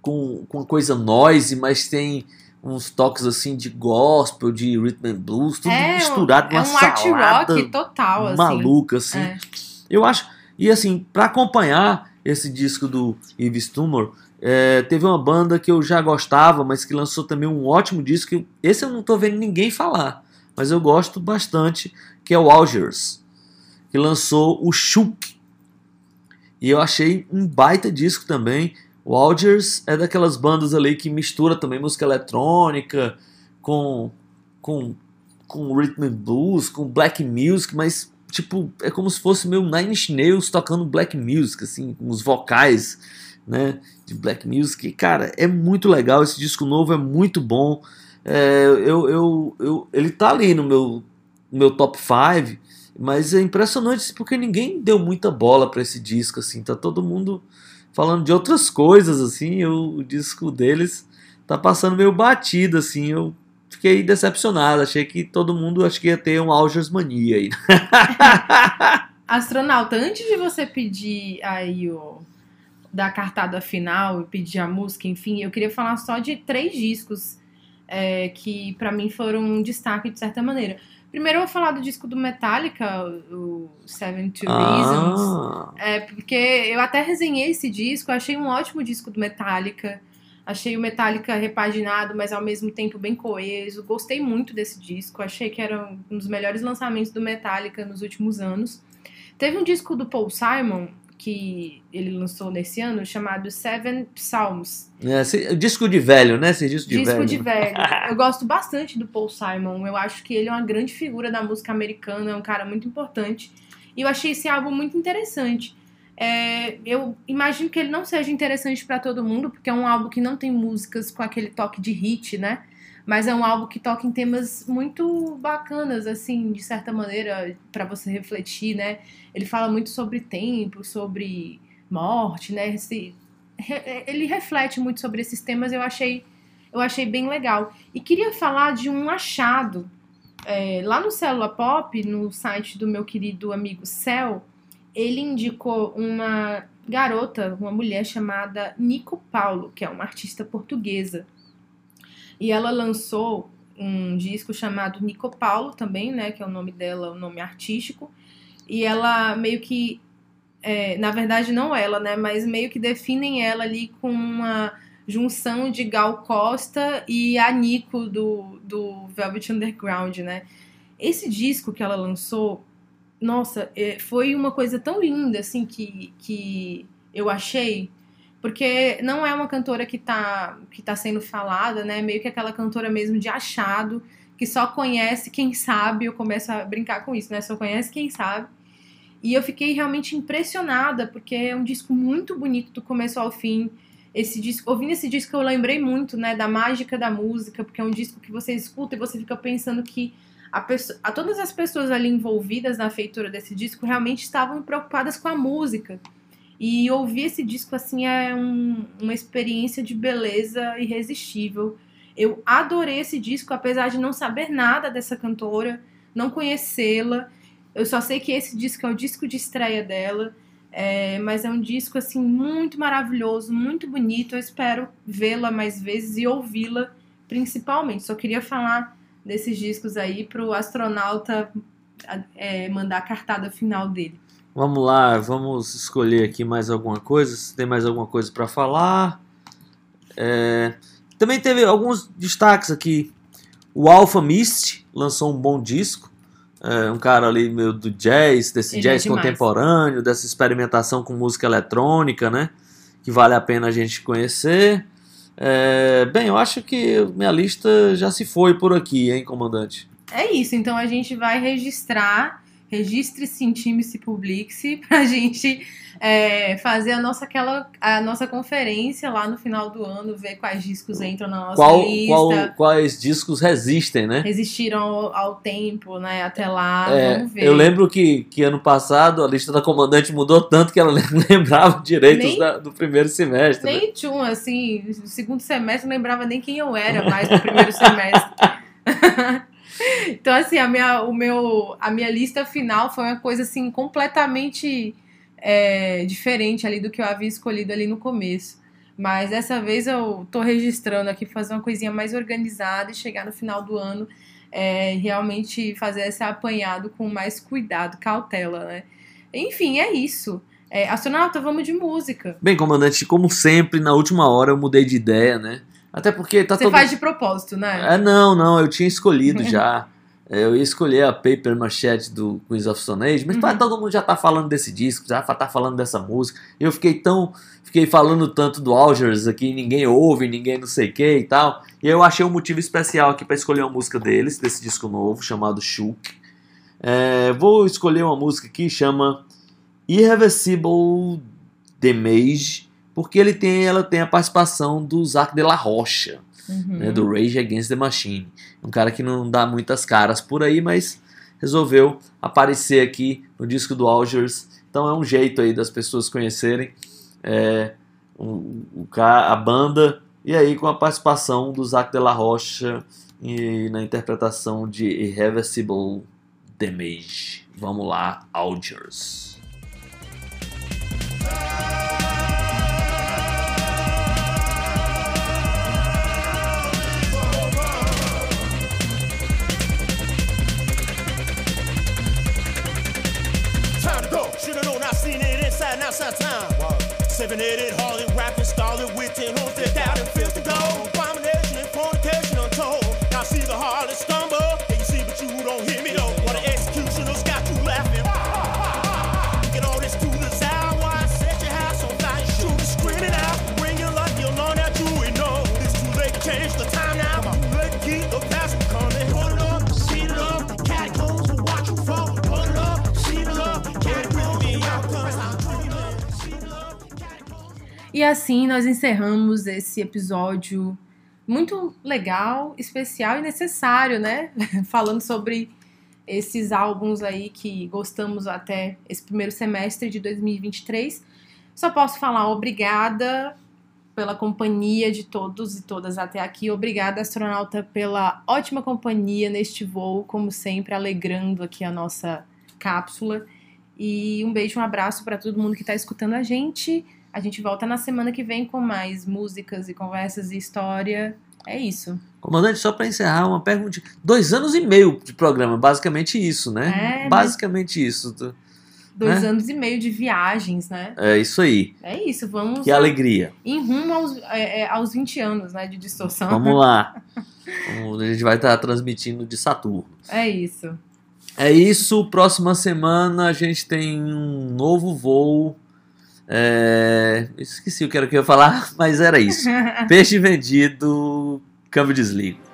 com, com coisa noise, mas tem uns toques assim de gospel, de rhythm and blues, tudo é, misturado é numa um art salada rock total, assim. maluca assim. É. Eu acho. E assim, pra acompanhar esse disco do Yves Tumor, é, teve uma banda que eu já gostava, mas que lançou também um ótimo disco. Esse eu não tô vendo ninguém falar, mas eu gosto bastante, que é o Algiers, que lançou o Shuk. E eu achei um baita disco também. O Algiers é daquelas bandas ali que mistura também música eletrônica com com com rhythm and blues, com black music, mas tipo, é como se fosse meu Nine Inch Nails tocando black music, assim, com os vocais, né, de black music. Cara, é muito legal, esse disco novo é muito bom. É, eu, eu, eu, ele tá ali no meu, no meu top 5, mas é impressionante porque ninguém deu muita bola pra esse disco, assim, tá todo mundo falando de outras coisas, assim, eu, o disco deles tá passando meio batido, assim, eu fiquei decepcionado, achei que todo mundo acho que ia ter um Algers mania aí. Astronauta, antes de você pedir aí o da cartada final e pedir a música, enfim, eu queria falar só de três discos é, que pra mim foram um destaque de certa maneira. Primeiro eu vou falar do disco do Metallica, o Seven Two Reasons. Ah, É, porque eu até resenhei esse disco, achei um ótimo disco do Metallica. Achei o Metallica repaginado, mas ao mesmo tempo bem coeso. Gostei muito desse disco. Achei que era um dos melhores lançamentos do Metallica nos últimos anos. Teve um disco do Paul Simon que ele lançou nesse ano chamado Seven Psalms. é, disco de velho, né? Esse disco de disco velho. de velho. Eu gosto bastante do Paul Simon. Eu acho que ele é uma grande figura da música americana, é um cara muito importante. E eu achei esse álbum muito interessante. É, eu imagino que ele não seja interessante pra todo mundo, porque é um álbum que não tem músicas com aquele toque de hit, né? Mas é um álbum que toca em temas muito bacanas, assim, de certa maneira, pra você refletir, né? Ele fala muito sobre tempo, sobre morte, né? Esse- re- ele reflete muito sobre esses temas. Eu achei, eu achei bem legal. E queria falar de um achado. É, lá no Célula Pop, no site do meu querido amigo Cel, ele indicou uma garota, uma mulher chamada Nico Paulo, que é uma artista portuguesa. E ela lançou um disco chamado Nico Paulo também, né, que é o nome dela, o nome artístico. E ela meio que, é, na verdade não ela, né, mas meio que definem ela ali com uma junção de Gal Costa e a Nico do, do Velvet Underground, né. Esse disco que ela lançou, nossa, é, foi uma coisa tão linda, assim, que, que eu achei, porque não é uma cantora que tá, que tá sendo falada, né? Meio que aquela cantora mesmo de achado, que só conhece quem sabe. Eu começo a brincar com isso, né? Só conhece quem sabe. E eu fiquei realmente impressionada, porque é um disco muito bonito do começo ao fim. Esse disco, ouvindo esse disco, eu lembrei muito, né, da mágica da música, porque é um disco que você escuta e você fica pensando que a a todas as pessoas ali envolvidas na feitura desse disco realmente estavam preocupadas com a música. E ouvir esse disco assim é um- uma experiência de beleza irresistível. Eu adorei esse disco, apesar de não saber nada dessa cantora, não conhecê-la. Eu só sei que esse disco é o disco de estreia dela. é, mas é um disco assim muito maravilhoso, muito bonito. Eu espero vê-la mais vezes e ouvi-la principalmente. Só queria falar desses discos aí pro astronauta é, mandar a cartada final dele. Vamos lá, vamos escolher aqui mais alguma coisa. Se tem mais alguma coisa para falar. É, Também teve alguns destaques aqui. O Alpha Mist lançou um bom disco. É, um cara ali meio do jazz, desse Ele jazz é contemporâneo, dessa experimentação com música eletrônica, né? Que vale a pena a gente conhecer. É, bem, eu acho que minha lista já se foi por aqui, hein, comandante? É isso, então a gente vai registrar, registre-se, intime-se, publique-se, pra gente é, fazer a nossa, aquela, a nossa conferência lá no final do ano, ver quais discos entram na nossa Qual, lista, qual- quais discos resistem, né? resistiram ao, ao tempo, né, até lá, É, vamos ver. eu lembro que, que ano passado a lista da comandante mudou tanto que ela lembrava direito Nem- da- do primeiro semestre. né? Nem tchum, assim, no segundo semestre não lembrava nem quem eu era mais no primeiro semestre. então, assim, a minha, o meu, a minha lista final foi uma coisa, assim, completamente é, diferente ali do que eu havia escolhido ali no começo. Mas dessa vez eu tô registrando aqui, fazer uma coisinha mais organizada e chegar no final do ano é, realmente fazer esse apanhado com mais cuidado, cautela, né? Enfim, é isso. É, astronauta, vamos de música. Bem, comandante, como sempre, na última hora eu mudei de ideia, né? Até porque tá Você todo. faz de propósito, né? É, não, não, eu tinha escolhido já. Eu ia escolher a Paper Machete do Queens of Stone Age, mas Uhum. todo mundo já tá falando desse disco, já tá falando dessa música. Eu fiquei tão. Fiquei falando tanto do Algers aqui, ninguém ouve, ninguém não sei o que e tal. E eu achei um motivo especial aqui pra escolher uma música deles, desse disco novo, chamado Shook. É, vou escolher uma música aqui chama Irreversible Damage, porque ele tem, ela tem a participação do Zac de la Rocha Uhum. né, do Rage Against the Machine. Um cara que não dá muitas caras por aí, mas resolveu aparecer aqui no disco do Algers. Então é um jeito aí das pessoas conhecerem é, o, o a banda e aí com a participação do Zac de la Rocha e na interpretação de Irreversible Damage. Vamos lá, Algers. seven-headed Harley E assim nós encerramos esse episódio muito legal, especial e necessário, né? Falando sobre esses álbuns aí que gostamos até esse primeiro semestre de 2023. Só posso falar obrigada pela companhia de todos e todas até aqui. Obrigada, astronauta, pela ótima companhia neste voo, como sempre, alegrando aqui a nossa cápsula. E um beijo, um abraço para todo mundo que está escutando a gente. A gente volta na semana que vem com mais músicas e conversas e história. É isso. Comandante, só para encerrar, uma pergunta. Dois anos e meio de programa, basicamente isso, né? É, basicamente isso. Dois Né? anos e meio de viagens, né? É isso aí. É isso, vamos Que alegria. em rumo aos, é, é, aos 20 anos, né, de distorção. Vamos lá. A gente vai estar transmitindo de Saturno. É isso. É isso. Próxima semana a gente tem um novo voo. É, Esqueci o que era que eu ia falar, mas era isso. Peixe vendido, câmbio desligo.